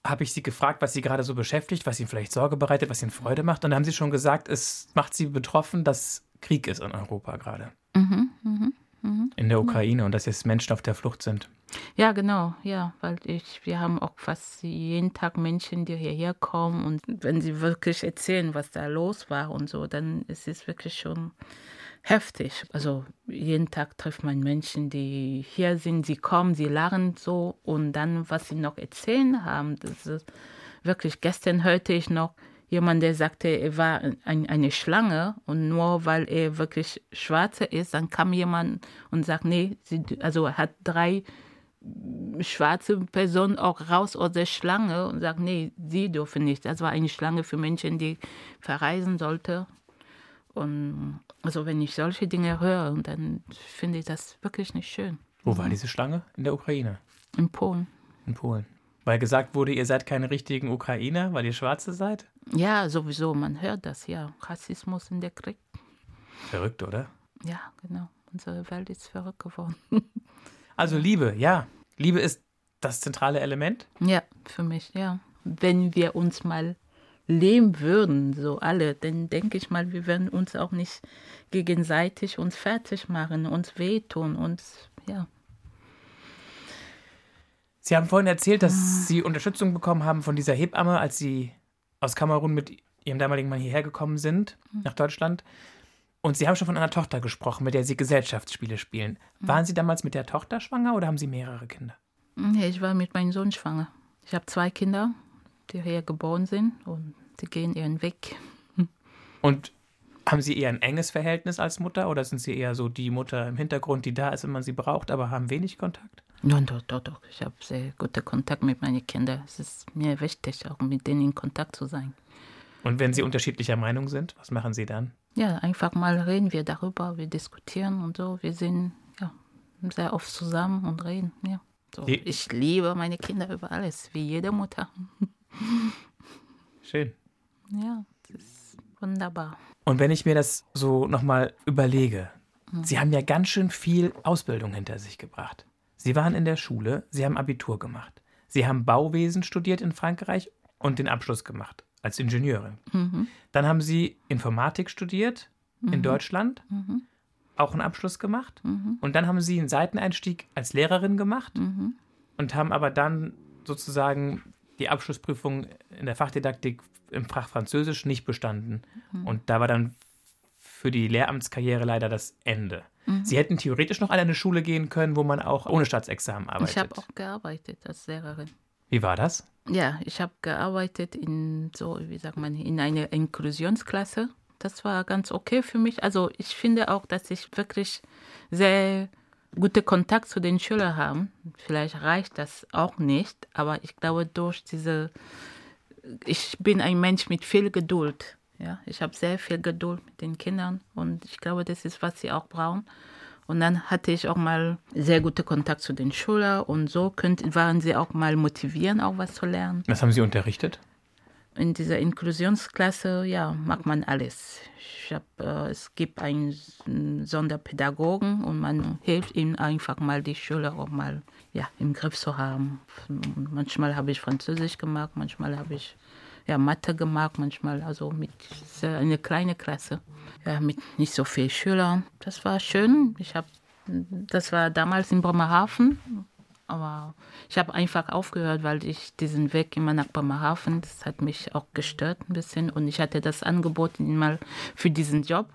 Speaker 1: habe ich Sie gefragt, was Sie gerade so beschäftigt, was Ihnen vielleicht Sorge bereitet, was Ihnen Freude macht. Und da haben Sie schon gesagt, es macht Sie betroffen, dass Krieg ist in Europa gerade.
Speaker 2: Mhm, mhm, mhm.
Speaker 1: In der Ukraine und dass jetzt Menschen auf der Flucht sind.
Speaker 2: Ja, genau, ja, weil ich, wir haben auch fast jeden Tag Menschen, die hierher kommen und wenn sie wirklich erzählen, was da los war und so, dann ist es wirklich schon heftig. Also jeden Tag trifft man Menschen, die hier sind, sie kommen, sie lachen so und dann, was sie noch erzählen haben, das ist wirklich, gestern hörte ich noch jemand, der sagte, er war ein, eine Schlange und nur weil er wirklich schwarzer ist, dann kam jemand und sagt, nee, sie, also er hat drei schwarze Personen auch raus aus der Schlange und sagt, nee, sie dürfen nicht. Das war eine Schlange für Menschen, die verreisen sollte. Und also wenn ich solche Dinge höre, dann finde ich das wirklich nicht schön.
Speaker 1: Wo war diese Schlange? In der Ukraine,
Speaker 2: In Polen.
Speaker 1: in Polen. Weil gesagt wurde, ihr seid keine richtigen Ukrainer, weil ihr Schwarze seid?
Speaker 2: Ja, sowieso, man hört das, ja. Rassismus in der Krieg.
Speaker 1: Verrückt, oder?
Speaker 2: Ja, genau. Unsere Welt ist verrückt geworden.
Speaker 1: Also Liebe, ja. Liebe ist das zentrale Element?
Speaker 2: Ja, für mich, ja. Wenn wir uns mal leben würden, so alle, dann denke ich mal, wir würden uns auch nicht gegenseitig uns fertig machen, uns wehtun, uns, ja.
Speaker 1: Sie haben vorhin erzählt, dass Sie Unterstützung bekommen haben von dieser Hebamme, als Sie aus Kamerun mit Ihrem damaligen Mann hierher gekommen sind, nach Deutschland. Und Sie haben schon von einer Tochter gesprochen, mit der Sie Gesellschaftsspiele spielen. Waren Sie damals mit der Tochter schwanger oder haben Sie mehrere Kinder?
Speaker 2: Nee, ich war mit meinem Sohn schwanger. Ich habe zwei Kinder, die hier geboren sind und die gehen ihren Weg.
Speaker 1: Und haben Sie eher ein enges Verhältnis als Mutter oder sind Sie eher so die Mutter im Hintergrund, die da ist, wenn man sie braucht, aber haben wenig Kontakt?
Speaker 2: Ja, doch, doch, doch. Ich habe sehr guten Kontakt mit meinen Kindern. Es ist mir wichtig, auch mit denen in Kontakt zu sein.
Speaker 1: Und wenn Sie unterschiedlicher Meinung sind, was machen Sie dann?
Speaker 2: Ja, einfach mal reden wir darüber, wir diskutieren und so. Wir sind ja sehr oft zusammen und reden. Ja. So, ich liebe meine Kinder über alles, wie jede Mutter.
Speaker 1: Schön.
Speaker 2: Ja, das ist wunderbar.
Speaker 1: Und wenn ich mir das so nochmal überlege, Sie haben ja ganz schön viel Ausbildung hinter sich gebracht. Sie waren in der Schule, Sie haben Abitur gemacht. Sie haben Bauwesen studiert in Frankreich und den Abschluss gemacht als Ingenieurin. Dann haben Sie Informatik studiert in Deutschland, auch einen Abschluss gemacht. Und dann haben Sie einen Seiteneinstieg als Lehrerin gemacht und haben aber dann sozusagen die Abschlussprüfung in der Fachdidaktik im Fach Französisch nicht bestanden. Und da war dann für die Lehramtskarriere leider das Ende. Sie hätten theoretisch noch an eine Schule gehen können, wo man auch ohne Staatsexamen arbeitet.
Speaker 2: Ich habe auch gearbeitet als Lehrerin.
Speaker 1: Wie war das?
Speaker 2: Ja, ich habe gearbeitet in so, wie sagt man, in einer Inklusionsklasse. Das war ganz okay für mich. Also ich finde auch, dass ich wirklich sehr gute Kontakt zu den Schülern habe. Vielleicht reicht das auch nicht, aber ich glaube durch diese, ich bin ein Mensch mit viel Geduld. Ja, ich habe sehr viel Geduld mit den Kindern und ich glaube, das ist, was sie auch brauchen. Und dann hatte ich auch mal sehr gute Kontakt zu den Schülern und so könnt, waren sie auch mal motivieren, auch was zu lernen.
Speaker 1: Was haben Sie unterrichtet?
Speaker 2: In dieser Inklusionsklasse, ja, macht man alles. Hab, äh, es gibt einen Sonderpädagogen und man hilft ihm einfach mal, die Schüler auch mal ja, im Griff zu haben. Manchmal habe ich Französisch gemacht, manchmal habe ich ja, Mathe gemacht, manchmal also mit sehr- eine kleine Klasse, ja, mit nicht so vielen Schülern. Das war schön. Ich habe, das war damals in Bremerhaven, aber ich habe einfach aufgehört, weil ich diesen Weg immer nach Bremerhaven, das hat mich auch gestört ein bisschen und ich hatte das Angebot mal für diesen Job,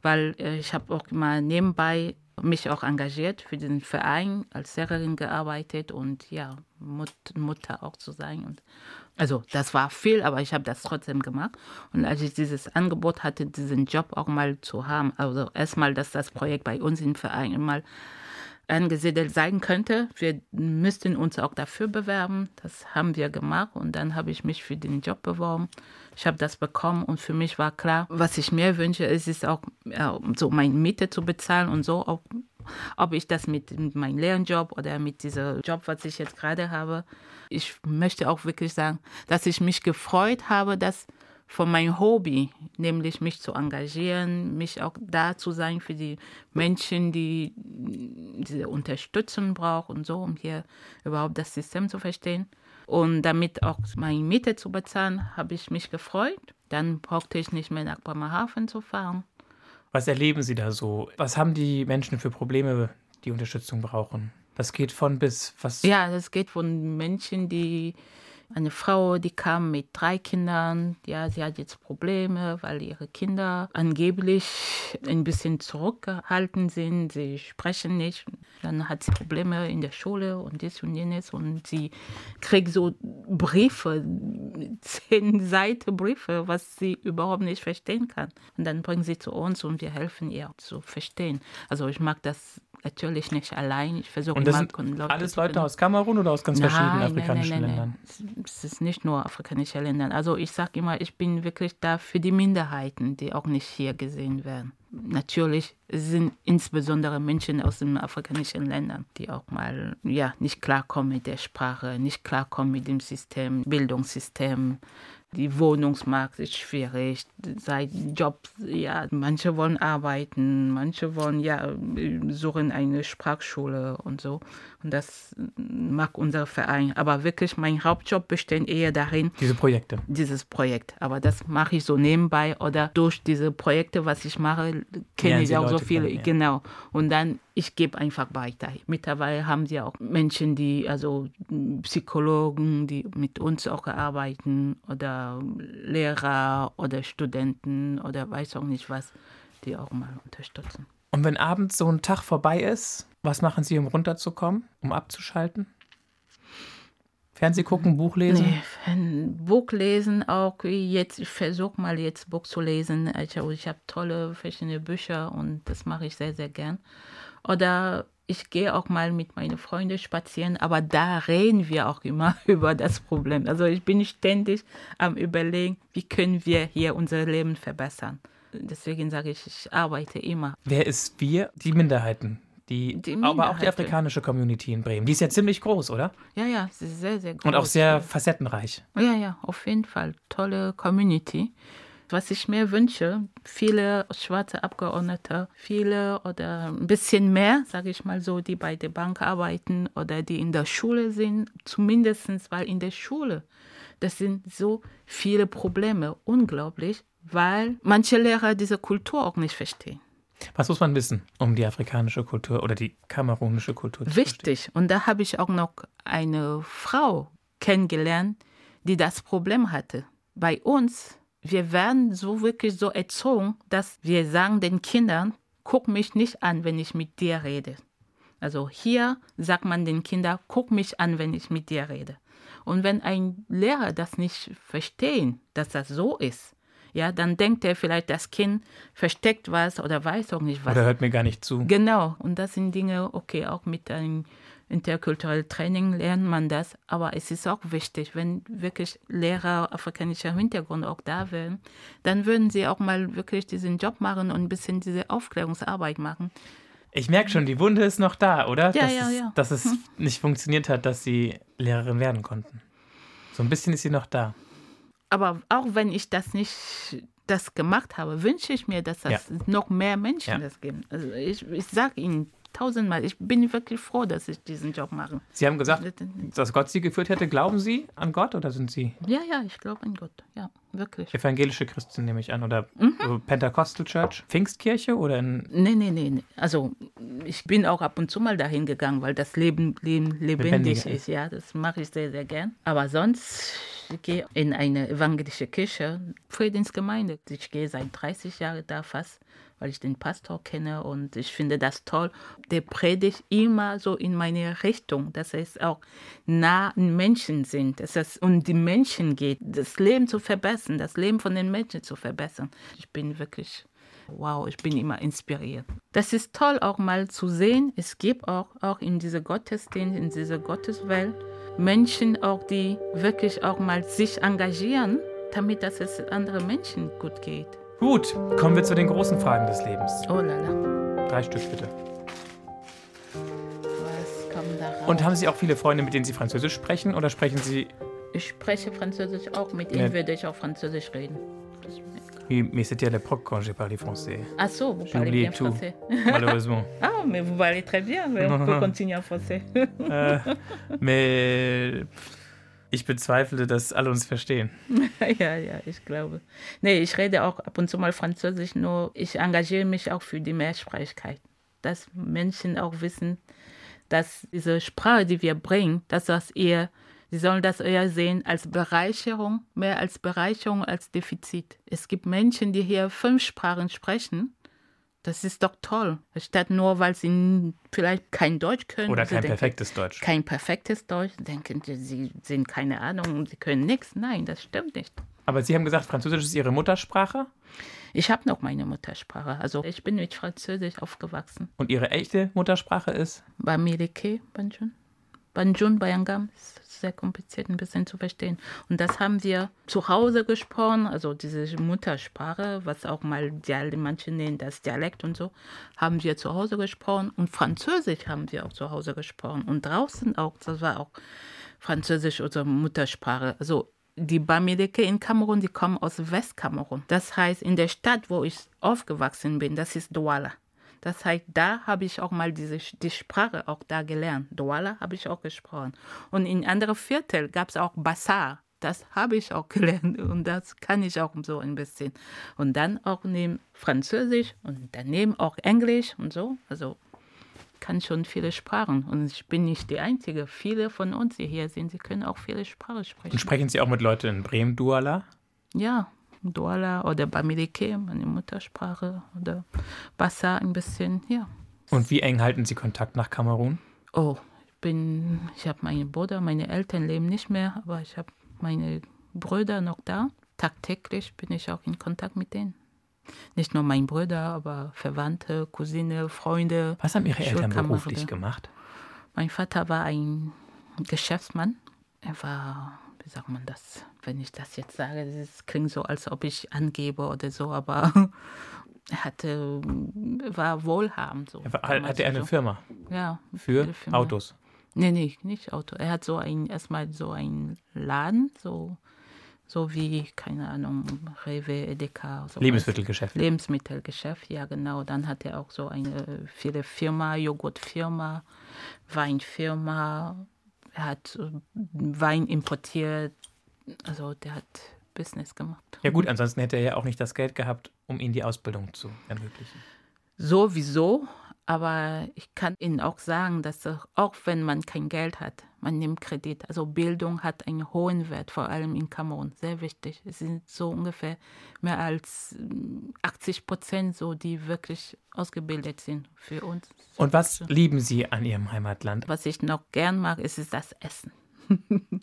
Speaker 2: weil äh, ich habe auch mal nebenbei mich auch engagiert für diesen Verein, als Lehrerin gearbeitet und ja, Mut, Mutter auch zu sein. Und, also das war viel, aber ich habe das trotzdem gemacht. Und als ich dieses Angebot hatte, diesen Job auch mal zu haben, also erstmal, dass das Projekt bei uns im Verein mal angesiedelt sein könnte. Wir müssten uns auch dafür bewerben. Das haben wir gemacht und dann habe ich mich für den Job beworben. Ich habe das bekommen und für mich war klar, was ich mir wünsche, ist es auch ja, so meine Miete zu bezahlen und so, ob, ob ich das mit, mit meinem Lernjob oder mit diesem Job, was ich jetzt gerade habe. Ich möchte auch wirklich sagen, dass ich mich gefreut habe, dass von meinem Hobby, nämlich mich zu engagieren, mich auch da zu sein für die Menschen, die diese Unterstützung brauchen und so, um hier überhaupt das System zu verstehen. Und damit auch meine Miete zu bezahlen, habe ich mich gefreut. Dann brauchte ich nicht mehr nach Bremerhaven zu fahren.
Speaker 1: Was erleben Sie da so? Was haben die Menschen für Probleme, die Unterstützung brauchen? Das geht von bis was?
Speaker 2: Ja, das geht von Menschen, die eine Frau, die kam mit drei Kindern. Ja, sie hat jetzt Probleme, weil ihre Kinder angeblich ein bisschen zurückgehalten sind. Sie sprechen nicht. Dann hat sie Probleme in der Schule und dies und jenes. Und sie kriegt so Briefe, zehn Seiten Briefe, was sie überhaupt nicht verstehen kann. Und dann bringen sie zu uns und wir helfen ihr zu verstehen. Also ich mag das natürlich nicht allein. Ich versuche
Speaker 1: Und das
Speaker 2: immer
Speaker 1: sind
Speaker 2: Leute
Speaker 1: alles Leute aus Kamerun oder aus ganz
Speaker 2: Nein,
Speaker 1: verschiedenen afrikanischen
Speaker 2: nein, nein,
Speaker 1: Ländern?
Speaker 2: Es ist nicht nur afrikanische Länder. Also ich sage immer, ich bin wirklich da für die Minderheiten, die auch nicht hier gesehen werden. Natürlich sind insbesondere Menschen aus den afrikanischen Ländern, die auch mal ja, nicht klarkommen mit der Sprache, nicht klarkommen mit dem System, Bildungssystem. Die Wohnungsmarkt ist schwierig, seit Jobs, ja, manche wollen arbeiten, manche wollen ja suchen eine Sprachschule und so. Das mag unser Verein. Aber wirklich, mein Hauptjob besteht eher darin,
Speaker 1: Diese Projekte.
Speaker 2: dieses Projekt. Aber das mache ich so nebenbei oder durch diese Projekte, was ich mache, kenne ich auch so
Speaker 1: Leute
Speaker 2: viele.
Speaker 1: kennen, ja.
Speaker 2: Genau. Und dann, ich gebe einfach weiter. Mittlerweile haben sie auch Menschen, die, also Psychologen, die mit uns auch arbeiten oder Lehrer oder Studenten oder weiß auch nicht was, die auch mal unterstützen.
Speaker 1: Und wenn abends so ein Tag vorbei ist, was machen Sie, um runterzukommen, um abzuschalten? Fernseh gucken, Buch lesen?
Speaker 2: Nee, Buch lesen auch wie jetzt. Ich versuche mal jetzt Buch zu lesen. Also ich habe tolle verschiedene Bücher und das mache ich sehr, sehr gern. Oder ich gehe auch mal mit meinen Freunden spazieren, aber da reden wir auch immer über das Problem. Also ich bin ständig am Überlegen, wie können wir hier unser Leben verbessern. Deswegen sage ich, ich arbeite immer.
Speaker 1: Wer ist wir? Die Minderheiten. Die,
Speaker 2: Die
Speaker 1: aber auch die afrikanische Community in Bremen. Die ist ja ziemlich groß, oder?
Speaker 2: Ja, ja, es ist sehr, sehr groß.
Speaker 1: Und auch sehr facettenreich.
Speaker 2: Ja, ja, auf jeden Fall. Tolle Community. Was ich mir wünsche, viele schwarze Abgeordnete, viele oder ein bisschen mehr, sage ich mal so, die bei der Bank arbeiten oder die in der Schule sind, zumindest weil in der Schule, das sind so viele Probleme, unglaublich, weil manche Lehrer diese Kultur auch nicht verstehen.
Speaker 1: Was muss man wissen, um die afrikanische Kultur oder die kamerunische Kultur zu verstehen?
Speaker 2: Wichtig. Und da habe ich auch noch eine Frau kennengelernt, die das Problem hatte. Bei uns, wir werden so wirklich so erzogen, dass wir sagen den Kindern, guck mich nicht an, wenn ich mit dir rede. Also hier sagt man den Kindern, guck mich an, wenn ich mit dir rede. Und wenn ein Lehrer das nicht verstehen, dass das so ist, ja, dann denkt er vielleicht, das Kind versteckt was oder weiß auch nicht was.
Speaker 1: Oder hört mir gar nicht zu.
Speaker 2: Genau, und das sind Dinge, okay, auch mit einem interkulturellen Training lernt man das, aber es ist auch wichtig, wenn wirklich Lehrer afrikanischer Hintergrund auch da wären, dann würden sie auch mal wirklich diesen Job machen und ein bisschen diese Aufklärungsarbeit machen.
Speaker 1: Ich merke schon, die Wunde ist noch da, oder?
Speaker 2: Ja,
Speaker 1: dass
Speaker 2: ja,
Speaker 1: es,
Speaker 2: ja.
Speaker 1: Dass es nicht funktioniert hat, dass sie Lehrerin werden konnten. So ein bisschen ist sie noch da.
Speaker 2: Aber auch wenn ich das nicht das gemacht habe, wünsche ich mir, dass das noch mehr Menschen
Speaker 1: Ja.
Speaker 2: das geben. Also ich, ich sage Ihnen tausendmal, ich bin wirklich froh, dass ich diesen Job mache.
Speaker 1: Sie haben gesagt, dass Gott sie geführt hätte. Glauben Sie an Gott oder sind Sie
Speaker 2: Ja, ja, ich glaube an Gott. Ja, wirklich.
Speaker 1: evangelische Christen, nehme ich an? Oder
Speaker 2: Mhm.
Speaker 1: Pentecostal Church? Pfingstkirche oder in.
Speaker 2: Nee, nee, nee. nee. Also ich bin auch ab und zu mal dahin gegangen, weil das Leben, Leben lebendig
Speaker 1: Lebendiger
Speaker 2: ist. Ja, das mache ich sehr, sehr gern. Aber sonst ich gehe in eine evangelische Kirche, Friedensgemeinde. Ich gehe seit 30 Jahren da fast, weil ich den Pastor kenne und ich finde das toll. Der predigt immer so in meine Richtung, dass es auch nah an Menschen sind, dass es um die Menschen geht, das Leben zu verbessern, das Leben von den Menschen zu verbessern. Ich bin wirklich Wow, ich bin immer inspiriert. Das ist toll auch mal zu sehen. Es gibt auch, auch in dieser Gottesdienst, in dieser Gotteswelt Menschen auch, die wirklich auch mal sich engagieren, damit dass es anderen Menschen gut geht.
Speaker 1: Gut, kommen wir zu den großen Fragen des Lebens.
Speaker 2: Oh lala,
Speaker 1: Drei Stück bitte.
Speaker 2: was kommt da raus?
Speaker 1: Und haben Sie auch viele Freunde, mit denen Sie Französisch sprechen oder sprechen Sie.
Speaker 2: ich spreche Französisch auch, mit
Speaker 1: Ja.
Speaker 2: ihnen würde ich auch Französisch reden.
Speaker 1: Oui, mais c'était à l'époque quand j'ai parlé français.
Speaker 2: Ah so, vous parlez bien
Speaker 1: tout.
Speaker 2: français.
Speaker 1: Malheureusement.
Speaker 2: Ah, mais vous parlez très bien, mais on peut continuer en français.
Speaker 1: äh, mais ich bezweifle, dass alle uns verstehen.
Speaker 2: Ja, ja, ich glaube. Nee, ich rede auch ab und zu mal Französisch, nur ich engagiere mich auch für die Mehrsprachigkeit. Dass Menschen auch wissen, dass diese Sprache, die wir bringen, dass das eher, sie sollen das eher sehen als Bereicherung, mehr als Bereicherung als Defizit. Es gibt Menschen, die hier fünf Sprachen sprechen. Das ist doch toll. Statt nur, weil sie vielleicht kein Deutsch können.
Speaker 1: Oder kein
Speaker 2: denken,
Speaker 1: perfektes Deutsch.
Speaker 2: kein perfektes Deutsch, denken sie, sie sind keine Ahnung, sie können nichts. Nein, das stimmt nicht.
Speaker 1: Aber Sie haben gesagt, Französisch ist Ihre Muttersprache.
Speaker 2: Ich habe noch meine Muttersprache. Also ich bin mit Französisch aufgewachsen.
Speaker 1: Und Ihre echte Muttersprache ist?
Speaker 2: Bamileke, Banjun. Banjun, Bayangam. Ist sehr kompliziert ein bisschen zu verstehen. Und das haben wir zu Hause gesprochen, also diese Muttersprache, was auch mal manche nennen das Dialekt und so, haben wir zu Hause gesprochen. Und Französisch haben wir auch zu Hause gesprochen. Und draußen auch, das war auch Französisch unsere Muttersprache. Also die Bamileke in Kamerun, die kommen aus Westkamerun. Das heißt, in der Stadt, wo ich aufgewachsen bin, das ist Douala. Das heißt, da habe ich auch mal diese, die Sprache auch da gelernt. Douala habe ich auch gesprochen. Und in anderen Viertel gab es auch Bassar. Das habe ich auch gelernt und das kann ich auch so ein bisschen. Und dann auch neben Französisch und daneben auch Englisch und so. Also kann schon viele Sprachen. Und ich bin nicht die Einzige. Viele von uns, die hier sind, sie können auch viele Sprachen sprechen.
Speaker 1: Und sprechen Sie auch mit Leuten in Bremen Duala?
Speaker 2: Ja, Duala oder Bamileke, meine Muttersprache, oder Bassa ein bisschen, ja.
Speaker 1: Und wie eng halten Sie Kontakt nach Kamerun?
Speaker 2: Oh, ich bin, ich habe meine Brüder, meine Eltern leben nicht mehr, aber ich habe meine Brüder noch da. Tagtäglich bin ich auch in Kontakt mit denen. Nicht nur mein Bruder, aber Verwandte, Cousine, Freunde.
Speaker 1: Was haben Ihre Eltern beruflich gemacht?
Speaker 2: Mein Vater war ein Geschäftsmann. Er war, wie sagt man das, wenn ich das jetzt sage, das klingt so, als ob ich angebe oder so, aber er hatte, war wohlhabend. So,
Speaker 1: war, hatte er eine so. Firma?
Speaker 2: Ja.
Speaker 1: Für Firma. Autos?
Speaker 2: Nee, nee, nicht Auto. Er hat so ein, erstmal so einen Laden, so so wie, keine Ahnung, Rewe, Edeka.
Speaker 1: So Lebensmittelgeschäft.
Speaker 2: Lebensmittelgeschäft, ja genau. Dann hat er auch so eine viele Firma, Joghurtfirma, Weinfirma. Er hat Wein importiert. Also der hat Business gemacht.
Speaker 1: Ja gut, ansonsten hätte er ja auch nicht das Geld gehabt, um ihnen die Ausbildung zu ermöglichen.
Speaker 2: Sowieso, aber ich kann Ihnen auch sagen, dass auch wenn man kein Geld hat, man nimmt Kredit. Also Bildung hat einen hohen Wert, vor allem in Kamerun, sehr wichtig. Es sind so ungefähr mehr als 80 mm, Prozent so, die wirklich ausgebildet sind für uns.
Speaker 1: Und was lieben Sie an Ihrem Heimatland?
Speaker 2: Was ich noch gern mag, ist, ist das Essen.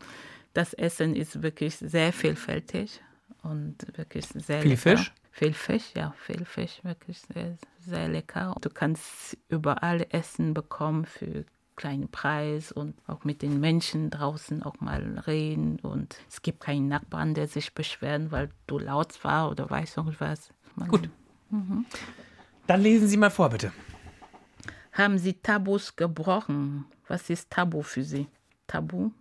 Speaker 2: das Essen ist wirklich sehr vielfältig und wirklich sehr
Speaker 1: Viel
Speaker 2: lecker.
Speaker 1: Fisch?
Speaker 2: Viel Fisch, ja, viel Fisch, wirklich sehr, sehr lecker. Du kannst überall Essen bekommen für kleinen Preis und auch mit den Menschen draußen auch mal reden. Und es gibt keinen Nachbarn, der sich beschwert, weil du laut war oder weiß noch was.
Speaker 1: Man, Gut. Mhm. Dann lesen Sie mal vor, bitte.
Speaker 2: Haben Sie Tabus gebrochen? Was ist Tabu für Sie? Tabu?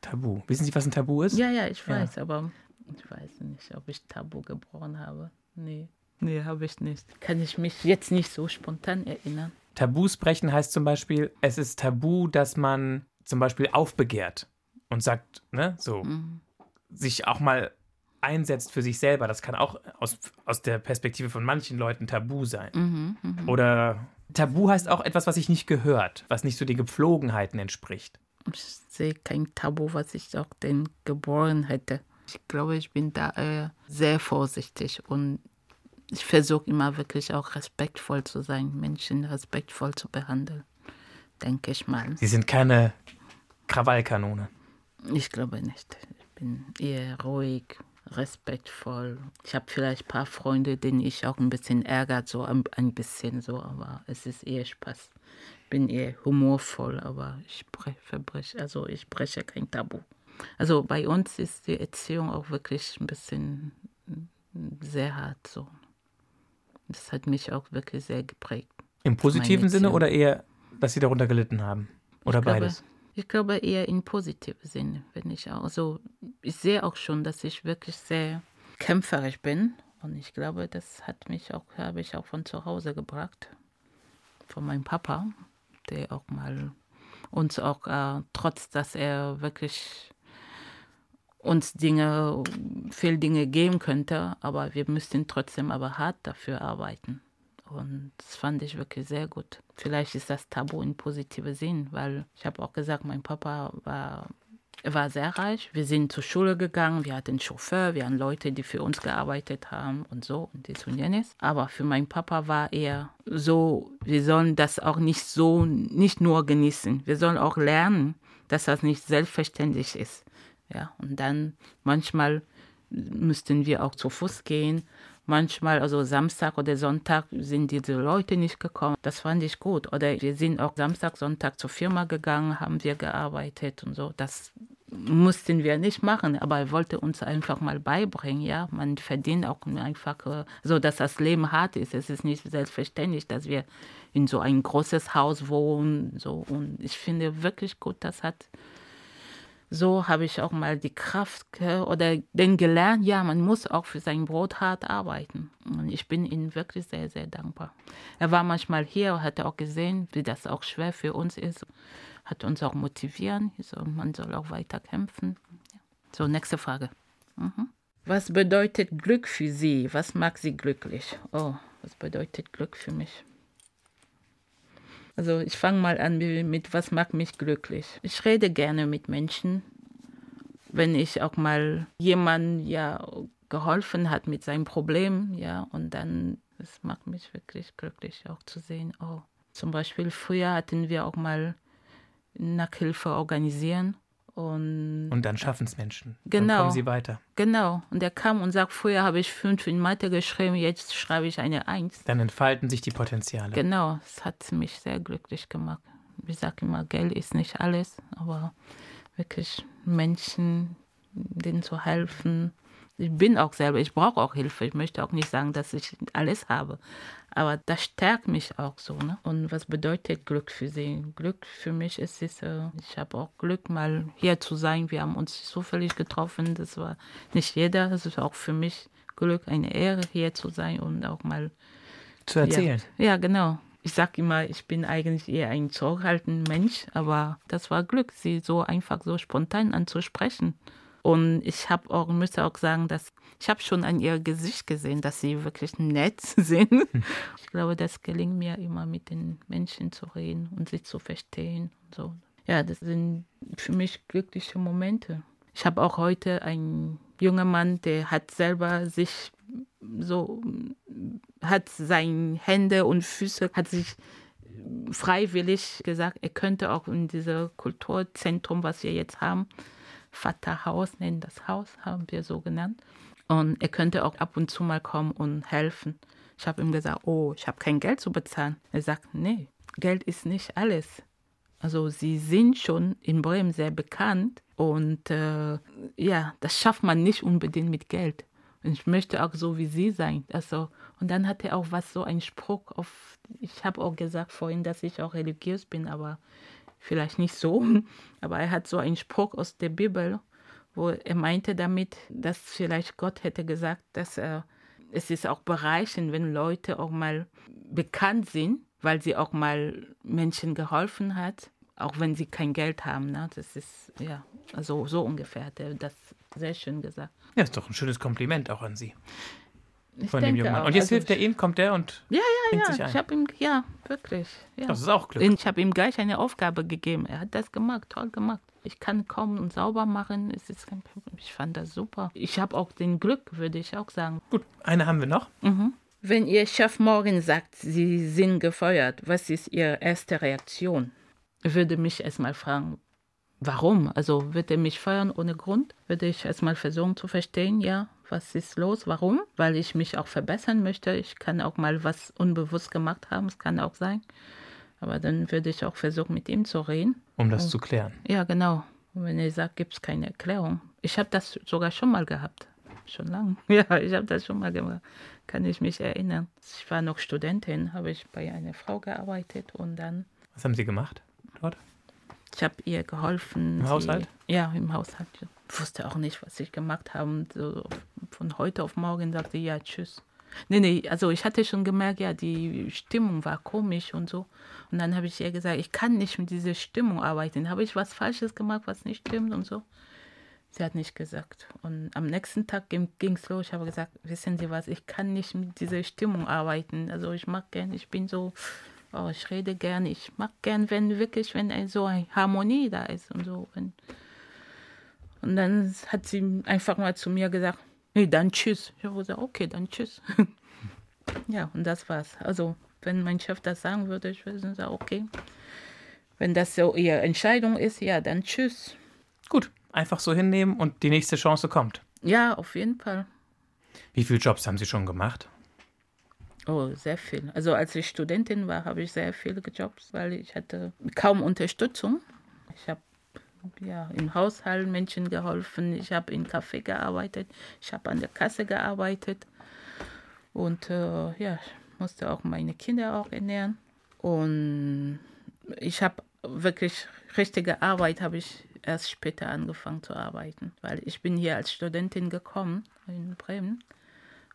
Speaker 1: Tabu. Wissen Sie, was ein Tabu ist?
Speaker 2: Ja, ja, ich weiß, ja. aber ich weiß nicht, ob ich Tabu gebrochen habe. Nee. Nee, habe ich nicht. Kann ich mich jetzt nicht so spontan erinnern.
Speaker 1: Tabus brechen heißt zum Beispiel, es ist tabu, dass man zum Beispiel aufbegehrt und sagt, ne, so, mhm. sich auch mal einsetzt für sich selber. Das kann auch aus, aus der Perspektive von manchen Leuten tabu sein. Mhm, mh. Oder Tabu heißt auch etwas, was sich nicht gehört, was nicht so den Gepflogenheiten entspricht.
Speaker 2: Ich sehe kein Tabu, was ich auch den geboren hätte. Ich glaube, ich bin da äh, sehr vorsichtig und ich versuche immer wirklich auch respektvoll zu sein, Menschen respektvoll zu behandeln, denke ich mal.
Speaker 1: Sie sind keine Krawallkanone.
Speaker 2: Ich glaube nicht. Ich bin eher ruhig, respektvoll. Ich habe vielleicht ein paar Freunde, denen ich auch ein bisschen ärgert, so ein, ein bisschen so, aber es ist eher Spaß. Ich bin eher humorvoll, aber ich verbreche, also ich breche kein Tabu. Also bei uns ist die Erziehung auch wirklich ein bisschen sehr hart so. Das hat mich auch wirklich sehr geprägt.
Speaker 1: Im positiven Sinne oder eher, dass Sie darunter gelitten haben? Oder
Speaker 2: ich
Speaker 1: beides?
Speaker 2: Glaube, ich glaube eher im positiven Sinne, wenn ich auch. Also ich sehe auch schon, dass ich wirklich sehr kämpferisch bin. Und ich glaube, das hat mich auch, habe ich auch von zu Hause gebracht. Von meinem Papa, der auch mal uns auch, äh, trotz dass er wirklich uns Dinge, viel Dinge geben könnte, aber wir müssten trotzdem aber hart dafür arbeiten. Und das fand ich wirklich sehr gut. Vielleicht ist das Tabu in positiver Sinn, weil ich habe auch gesagt, mein Papa war, war sehr reich. Wir sind zur Schule gegangen, wir hatten Chauffeur, wir hatten Leute, die für uns gearbeitet haben und so und dies und jenes. Aber für meinen Papa war eher so, wir sollen das auch nicht so, nicht nur genießen. Wir sollen auch lernen, dass das nicht selbstverständlich ist. Ja, und dann manchmal müssten wir auch zu Fuß gehen, manchmal, also Samstag oder Sonntag, sind diese Leute nicht gekommen. Das fand ich gut. Oder wir sind auch Samstag, Sonntag zur Firma gegangen, haben wir gearbeitet und so. Das mussten wir nicht machen, aber er wollte uns einfach mal beibringen, ja. Man verdient auch einfach, äh, so dass das Leben hart ist. Es ist nicht selbstverständlich, dass wir in so ein großes Haus wohnen, so. Und ich finde wirklich gut, das hat so habe ich auch mal die Kraft oder den gelernt, ja, man muss auch für sein Brot hart arbeiten. Und ich bin ihm wirklich sehr, sehr dankbar. Er war manchmal hier hat auch gesehen, wie das auch schwer für uns ist. Hat uns auch motivieren. So, man soll auch weiter kämpfen. So, nächste Frage. Mhm. Was bedeutet Glück für Sie? Was macht Sie glücklich? Oh, was bedeutet Glück für mich? Also ich fange mal an mit, was macht mich glücklich. Ich rede gerne mit Menschen, wenn ich auch mal jemand ja geholfen hat mit seinem Problem, ja, und dann, das macht mich wirklich glücklich auch zu sehen, oh, zum Beispiel früher hatten wir auch mal Nachhilfe organisieren und,
Speaker 1: und dann schaffen es Menschen.
Speaker 2: Genau.
Speaker 1: Dann kommen sie weiter.
Speaker 2: Genau. Und er kam und sagt, früher habe ich fünf in Mathe geschrieben, jetzt schreibe ich eine Eins.
Speaker 1: Dann entfalten sich die Potenziale.
Speaker 2: Genau. Es hat mich sehr glücklich gemacht. Ich sage immer, Geld ist nicht alles, aber wirklich Menschen, denen zu helfen, ich bin auch selber, ich brauche auch Hilfe. Ich möchte auch nicht sagen, dass ich alles habe. Aber das stärkt mich auch so. Ne? Und was bedeutet Glück für Sie? Glück für mich ist es, äh, ich habe auch Glück, mal hier zu sein. Wir haben uns zufällig getroffen. Das war nicht jeder. Das ist auch für mich Glück, eine Ehre, hier zu sein und auch mal
Speaker 1: zu erzählen.
Speaker 2: Ja, ja genau. Ich sage immer, ich bin eigentlich eher ein zurückhaltender Mensch, aber das war Glück, sie so einfach so spontan anzusprechen. Und ich habe auch, müsste auch sagen, dass ich habe schon an ihr Gesicht gesehen, dass sie wirklich nett sind. Ich glaube, das gelingt mir immer mit den Menschen zu reden und sie zu verstehen und so. Ja, das sind für mich glückliche Momente. Ich habe auch heute einen jungen Mann, der hat selber sich so, hat seine Hände und Füße, hat sich freiwillig gesagt, er könnte auch in diesem Kulturzentrum, was wir jetzt haben, Vaterhaus, nennen das Haus, haben wir so genannt. Und er könnte auch ab und zu mal kommen und helfen. Ich habe ihm gesagt, oh, ich habe kein Geld zu bezahlen. Er sagt, nee, Geld ist nicht alles. Also sie sind schon in Bremen sehr bekannt und äh, ja, das schafft man nicht unbedingt mit Geld. Und ich möchte auch so wie sie sein. Also, und dann hat er auch was, so ein Spruch auf, ich habe auch gesagt vorhin, dass ich auch religiös bin, aber vielleicht nicht so, aber er hat so einen Spruch aus der Bibel, wo er meinte damit, dass vielleicht Gott hätte gesagt, dass er, es ist auch bereichend, wenn Leute auch mal bekannt sind, weil sie auch mal Menschen geholfen hat, auch wenn sie kein Geld haben. Ne? Das ist, ja, also so ungefähr hat er das sehr schön gesagt.
Speaker 1: Ja, ist doch ein schönes Kompliment auch an Sie.
Speaker 2: Ich
Speaker 1: von dem jungen Mann. Und jetzt also hilft er Ihnen, kommt er und
Speaker 2: ja, ja, ja. Sich ein. Ich habe ihm, ja, wirklich. Ja.
Speaker 1: Das ist auch Glück.
Speaker 2: Ich habe ihm gleich eine Aufgabe gegeben. Er hat das gemacht, toll gemacht. Ich kann kommen und sauber machen. Es ist kein Problem. Ich fand das super. Ich habe auch den Glück, würde ich auch sagen.
Speaker 1: Gut, eine haben wir noch.
Speaker 2: Mhm. Wenn Ihr Chef morgen sagt, Sie sind gefeuert, was ist Ihre erste Reaktion? Ich würde mich erstmal fragen, warum? Also wird er mich feuern ohne Grund? Würde ich erstmal versuchen zu verstehen, ja, was ist los, warum? Weil ich mich auch verbessern möchte. Ich kann auch mal was unbewusst gemacht haben, es kann auch sein. Aber dann würde ich auch versuchen, mit ihm zu reden.
Speaker 1: Um das Und, zu klären.
Speaker 2: Ja, genau. Und wenn er sagt, gibt es keine Erklärung. Ich habe das sogar schon mal gehabt. Schon lange. Ja, ich habe das schon mal gemacht. Kann ich mich erinnern. Ich war noch Studentin, habe ich bei einer Frau gearbeitet und dann.
Speaker 1: Was haben Sie gemacht dort?
Speaker 2: Ich habe ihr geholfen.
Speaker 1: Im sie, Haushalt?
Speaker 2: Ja, im Haushalt. Wusste auch nicht, was ich gemacht habe. So von heute auf morgen sagte ja, tschüss. Nee, nee, also ich hatte schon gemerkt, ja, die Stimmung war komisch und so. Und dann habe ich ihr gesagt, ich kann nicht mit dieser Stimmung arbeiten. Habe ich was Falsches gemacht, was nicht stimmt und so. Sie hat nicht gesagt. Und am nächsten Tag ging es los. Ich habe gesagt, wissen Sie was, ich kann nicht mit dieser Stimmung arbeiten. Also ich mag gerne, ich bin so, oh, ich rede gerne. Ich mag gern, wenn wirklich, wenn so eine Harmonie da ist und so. Und dann hat sie einfach mal zu mir gesagt, nee, dann tschüss. Ich habe gesagt, okay, dann tschüss. ja, und das war's. Also, wenn mein Chef das sagen würde, ich würde sagen, okay. Wenn das so ihre Entscheidung ist, ja, dann tschüss.
Speaker 1: Gut, einfach so hinnehmen und die nächste Chance kommt.
Speaker 2: Ja, auf jeden Fall.
Speaker 1: Wie viele Jobs haben Sie schon gemacht?
Speaker 2: Oh, sehr viel. Also als ich Studentin war, habe ich sehr viele Jobs, weil ich hatte kaum Unterstützung. Ich habe ja, im Haushalt Menschen geholfen, ich habe im Café gearbeitet, ich habe an der Kasse gearbeitet und äh, ja, ich musste auch meine Kinder auch ernähren. Und ich habe wirklich richtige Arbeit habe ich erst später angefangen zu arbeiten, weil ich bin hier als Studentin gekommen in Bremen.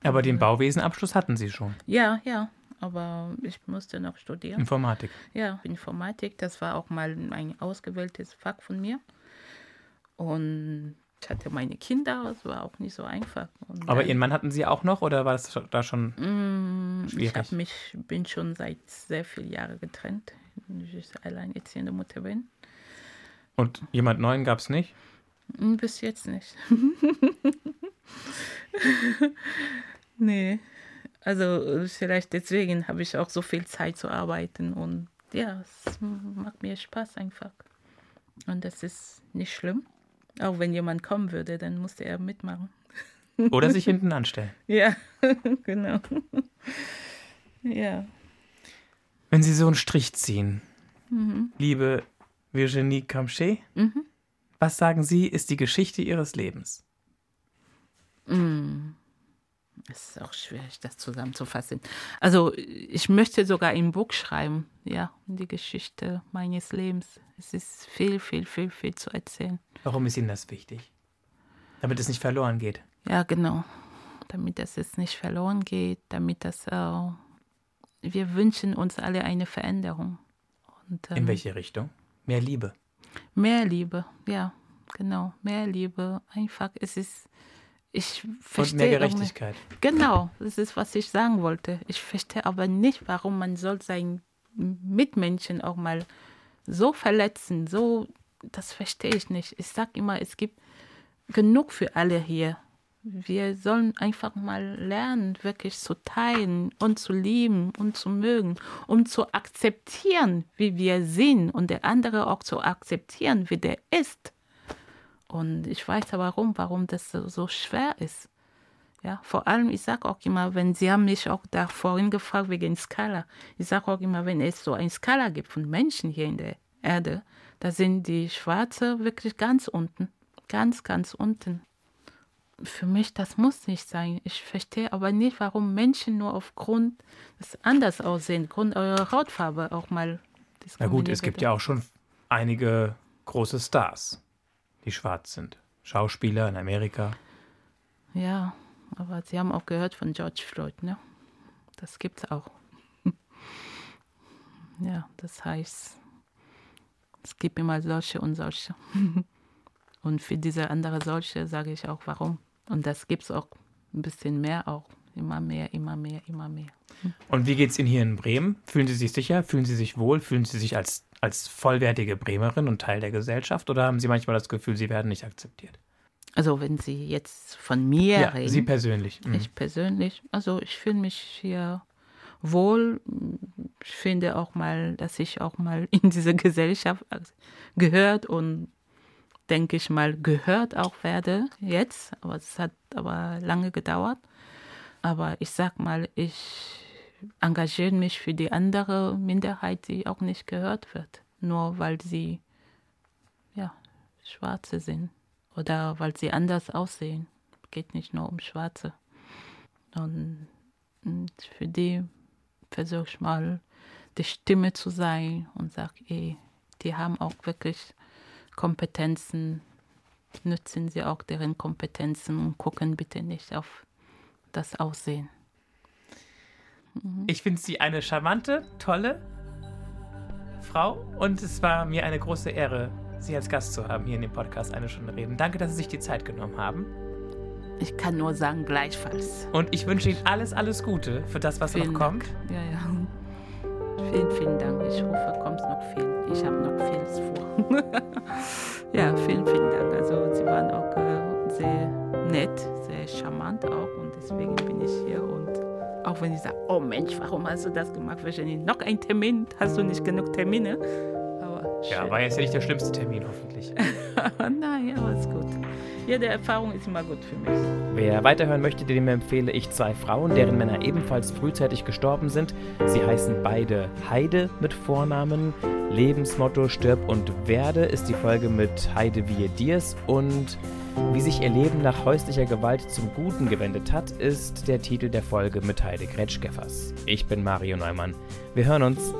Speaker 1: Aber den Bauwesenabschluss hatten Sie schon?
Speaker 2: Ja, ja, aber ich musste noch studieren.
Speaker 1: Informatik?
Speaker 2: Ja, Informatik, das war auch mal ein ausgewähltes Fach von mir. Und ich hatte meine Kinder, es war auch nicht so einfach. Und
Speaker 1: Aber
Speaker 2: dann,
Speaker 1: Ihren Mann hatten Sie auch noch oder war das da schon
Speaker 2: Mm, Ich
Speaker 1: schwierig?
Speaker 2: hab mich, bin schon seit sehr vielen Jahren getrennt. Ich alleinerziehende Mutter bin.
Speaker 1: Und jemand Neuen gab es nicht?
Speaker 2: Mm, Bis jetzt nicht. nee. Also äh, vielleicht deswegen habe ich auch so viel Zeit zu arbeiten und ja, es macht mir Spaß einfach. Und das ist nicht schlimm. Auch wenn jemand kommen würde, dann musste er mitmachen.
Speaker 1: Oder sich hinten anstellen?
Speaker 2: Ja, genau. ja.
Speaker 1: Wenn Sie so einen Strich ziehen, liebe Virginie Camchet,
Speaker 2: Mhm.
Speaker 1: was sagen Sie, ist die Geschichte Ihres Lebens?
Speaker 2: Mm. Es ist auch schwierig, das zusammenzufassen. Also ich möchte sogar ein Buch schreiben, ja, die Geschichte meines Lebens. Es ist viel, viel, viel, viel zu erzählen.
Speaker 1: Warum ist Ihnen das wichtig? Damit es nicht verloren geht.
Speaker 2: Ja, genau. Damit das jetzt nicht verloren geht, damit das äh, wir wünschen uns alle eine Veränderung. Und,
Speaker 1: In
Speaker 2: ähm,
Speaker 1: welche Richtung? Mehr Liebe.
Speaker 2: Mehr Liebe, ja, genau. Mehr Liebe. Einfach, es ist, ich
Speaker 1: Und
Speaker 2: verstehe
Speaker 1: mehr
Speaker 2: auch nicht-
Speaker 1: Gerechtigkeit.
Speaker 2: Genau, das ist, was ich sagen wollte. Ich verstehe aber nicht, warum man soll seinen Mitmenschen auch mal so verletzen. So, das verstehe ich nicht. Ich sage immer, es gibt genug für alle hier. Wir sollen einfach mal lernen, wirklich zu teilen und zu lieben und zu mögen, um zu akzeptieren, wie wir sind und der andere auch zu akzeptieren, wie der ist. Und ich weiß ja warum, warum das so, so schwer ist. Ja, vor allem, ich sage auch immer, wenn Sie haben mich auch da vorhin gefragt wegen Skala. Ich sage auch immer, wenn es so eine Skala gibt von Menschen hier in der Erde, da sind die Schwarze wirklich ganz unten. Ganz, ganz unten. Für mich, das muss nicht sein. Ich verstehe aber nicht, warum Menschen nur aufgrund des anders aussehen, aufgrund eurer Hautfarbe auch mal
Speaker 1: Na gut, es gibt ja auch schon einige große Stars, die schwarz sind. Schauspieler in Amerika.
Speaker 2: Ja, aber Sie haben auch gehört von George Floyd, ne? Das gibt's auch. Ja, das heißt, es gibt immer solche und solche. Und für diese andere solche sage ich auch, warum. Und das gibt's auch ein bisschen mehr auch. Immer mehr, immer mehr, immer mehr.
Speaker 1: Und wie geht's Ihnen hier in Bremen? Fühlen Sie sich sicher? Fühlen Sie sich wohl? Fühlen Sie sich als, als vollwertige Bremerin und Teil der Gesellschaft? Oder haben Sie manchmal das Gefühl, Sie werden nicht akzeptiert?
Speaker 2: Also wenn Sie jetzt von mir
Speaker 1: Ja,
Speaker 2: reden.
Speaker 1: Sie persönlich. Mhm.
Speaker 2: Ich persönlich, also ich fühle mich hier wohl. Ich finde auch mal, dass ich auch mal in diese Gesellschaft gehört und denke ich mal gehört auch werde jetzt. Aber es hat aber lange gedauert. Aber ich sag mal, ich engagiere mich für die andere Minderheit, die auch nicht gehört wird. Nur weil sie ja Schwarze sind oder weil sie anders aussehen. Geht nicht nur um Schwarze. Und, für die versuche ich mal die Stimme zu sein und sage, ey, die haben auch wirklich Kompetenzen, nützen sie auch deren Kompetenzen und gucken bitte nicht auf das Aussehen.
Speaker 1: Ich finde Sie eine charmante, tolle Frau und es war mir eine große Ehre, Sie als Gast zu haben hier in dem Podcast Eine Stunde Reden. Danke, dass Sie sich die Zeit genommen haben.
Speaker 2: Ich kann nur sagen, gleichfalls.
Speaker 1: Und ich wünsche Ihnen alles, alles Gute für das, was
Speaker 2: Vielen
Speaker 1: noch
Speaker 2: Dank.
Speaker 1: kommt.
Speaker 2: Ja, ja. Vielen, vielen Dank. Ich hoffe, kommt noch viel. Ich habe noch vieles vor. ja, vielen, vielen Dank. Also Sie waren auch äh, sehr nett, charmant auch und deswegen bin ich hier und auch wenn ich sage, oh Mensch, warum hast du das gemacht? Wahrscheinlich noch ein Termin, hast du nicht genug Termine? Aber
Speaker 1: Ja,
Speaker 2: schön.
Speaker 1: war jetzt ja nicht der schlimmste Termin, hoffentlich.
Speaker 2: Nein, aber ist gut. Jede Erfahrung ist immer gut für mich.
Speaker 1: Wer weiterhören möchte, dem empfehle ich zwei Frauen, deren Männer ebenfalls frühzeitig gestorben sind. Sie heißen beide Heide mit Vornamen. Lebensmotto Stirb und werde ist die Folge mit Heide Wie Diers und wie sich ihr Leben nach häuslicher Gewalt zum Guten gewendet hat, ist der Titel der Folge mit Heide Gretschgeffers. Ich bin Mario Neumann. Wir hören uns.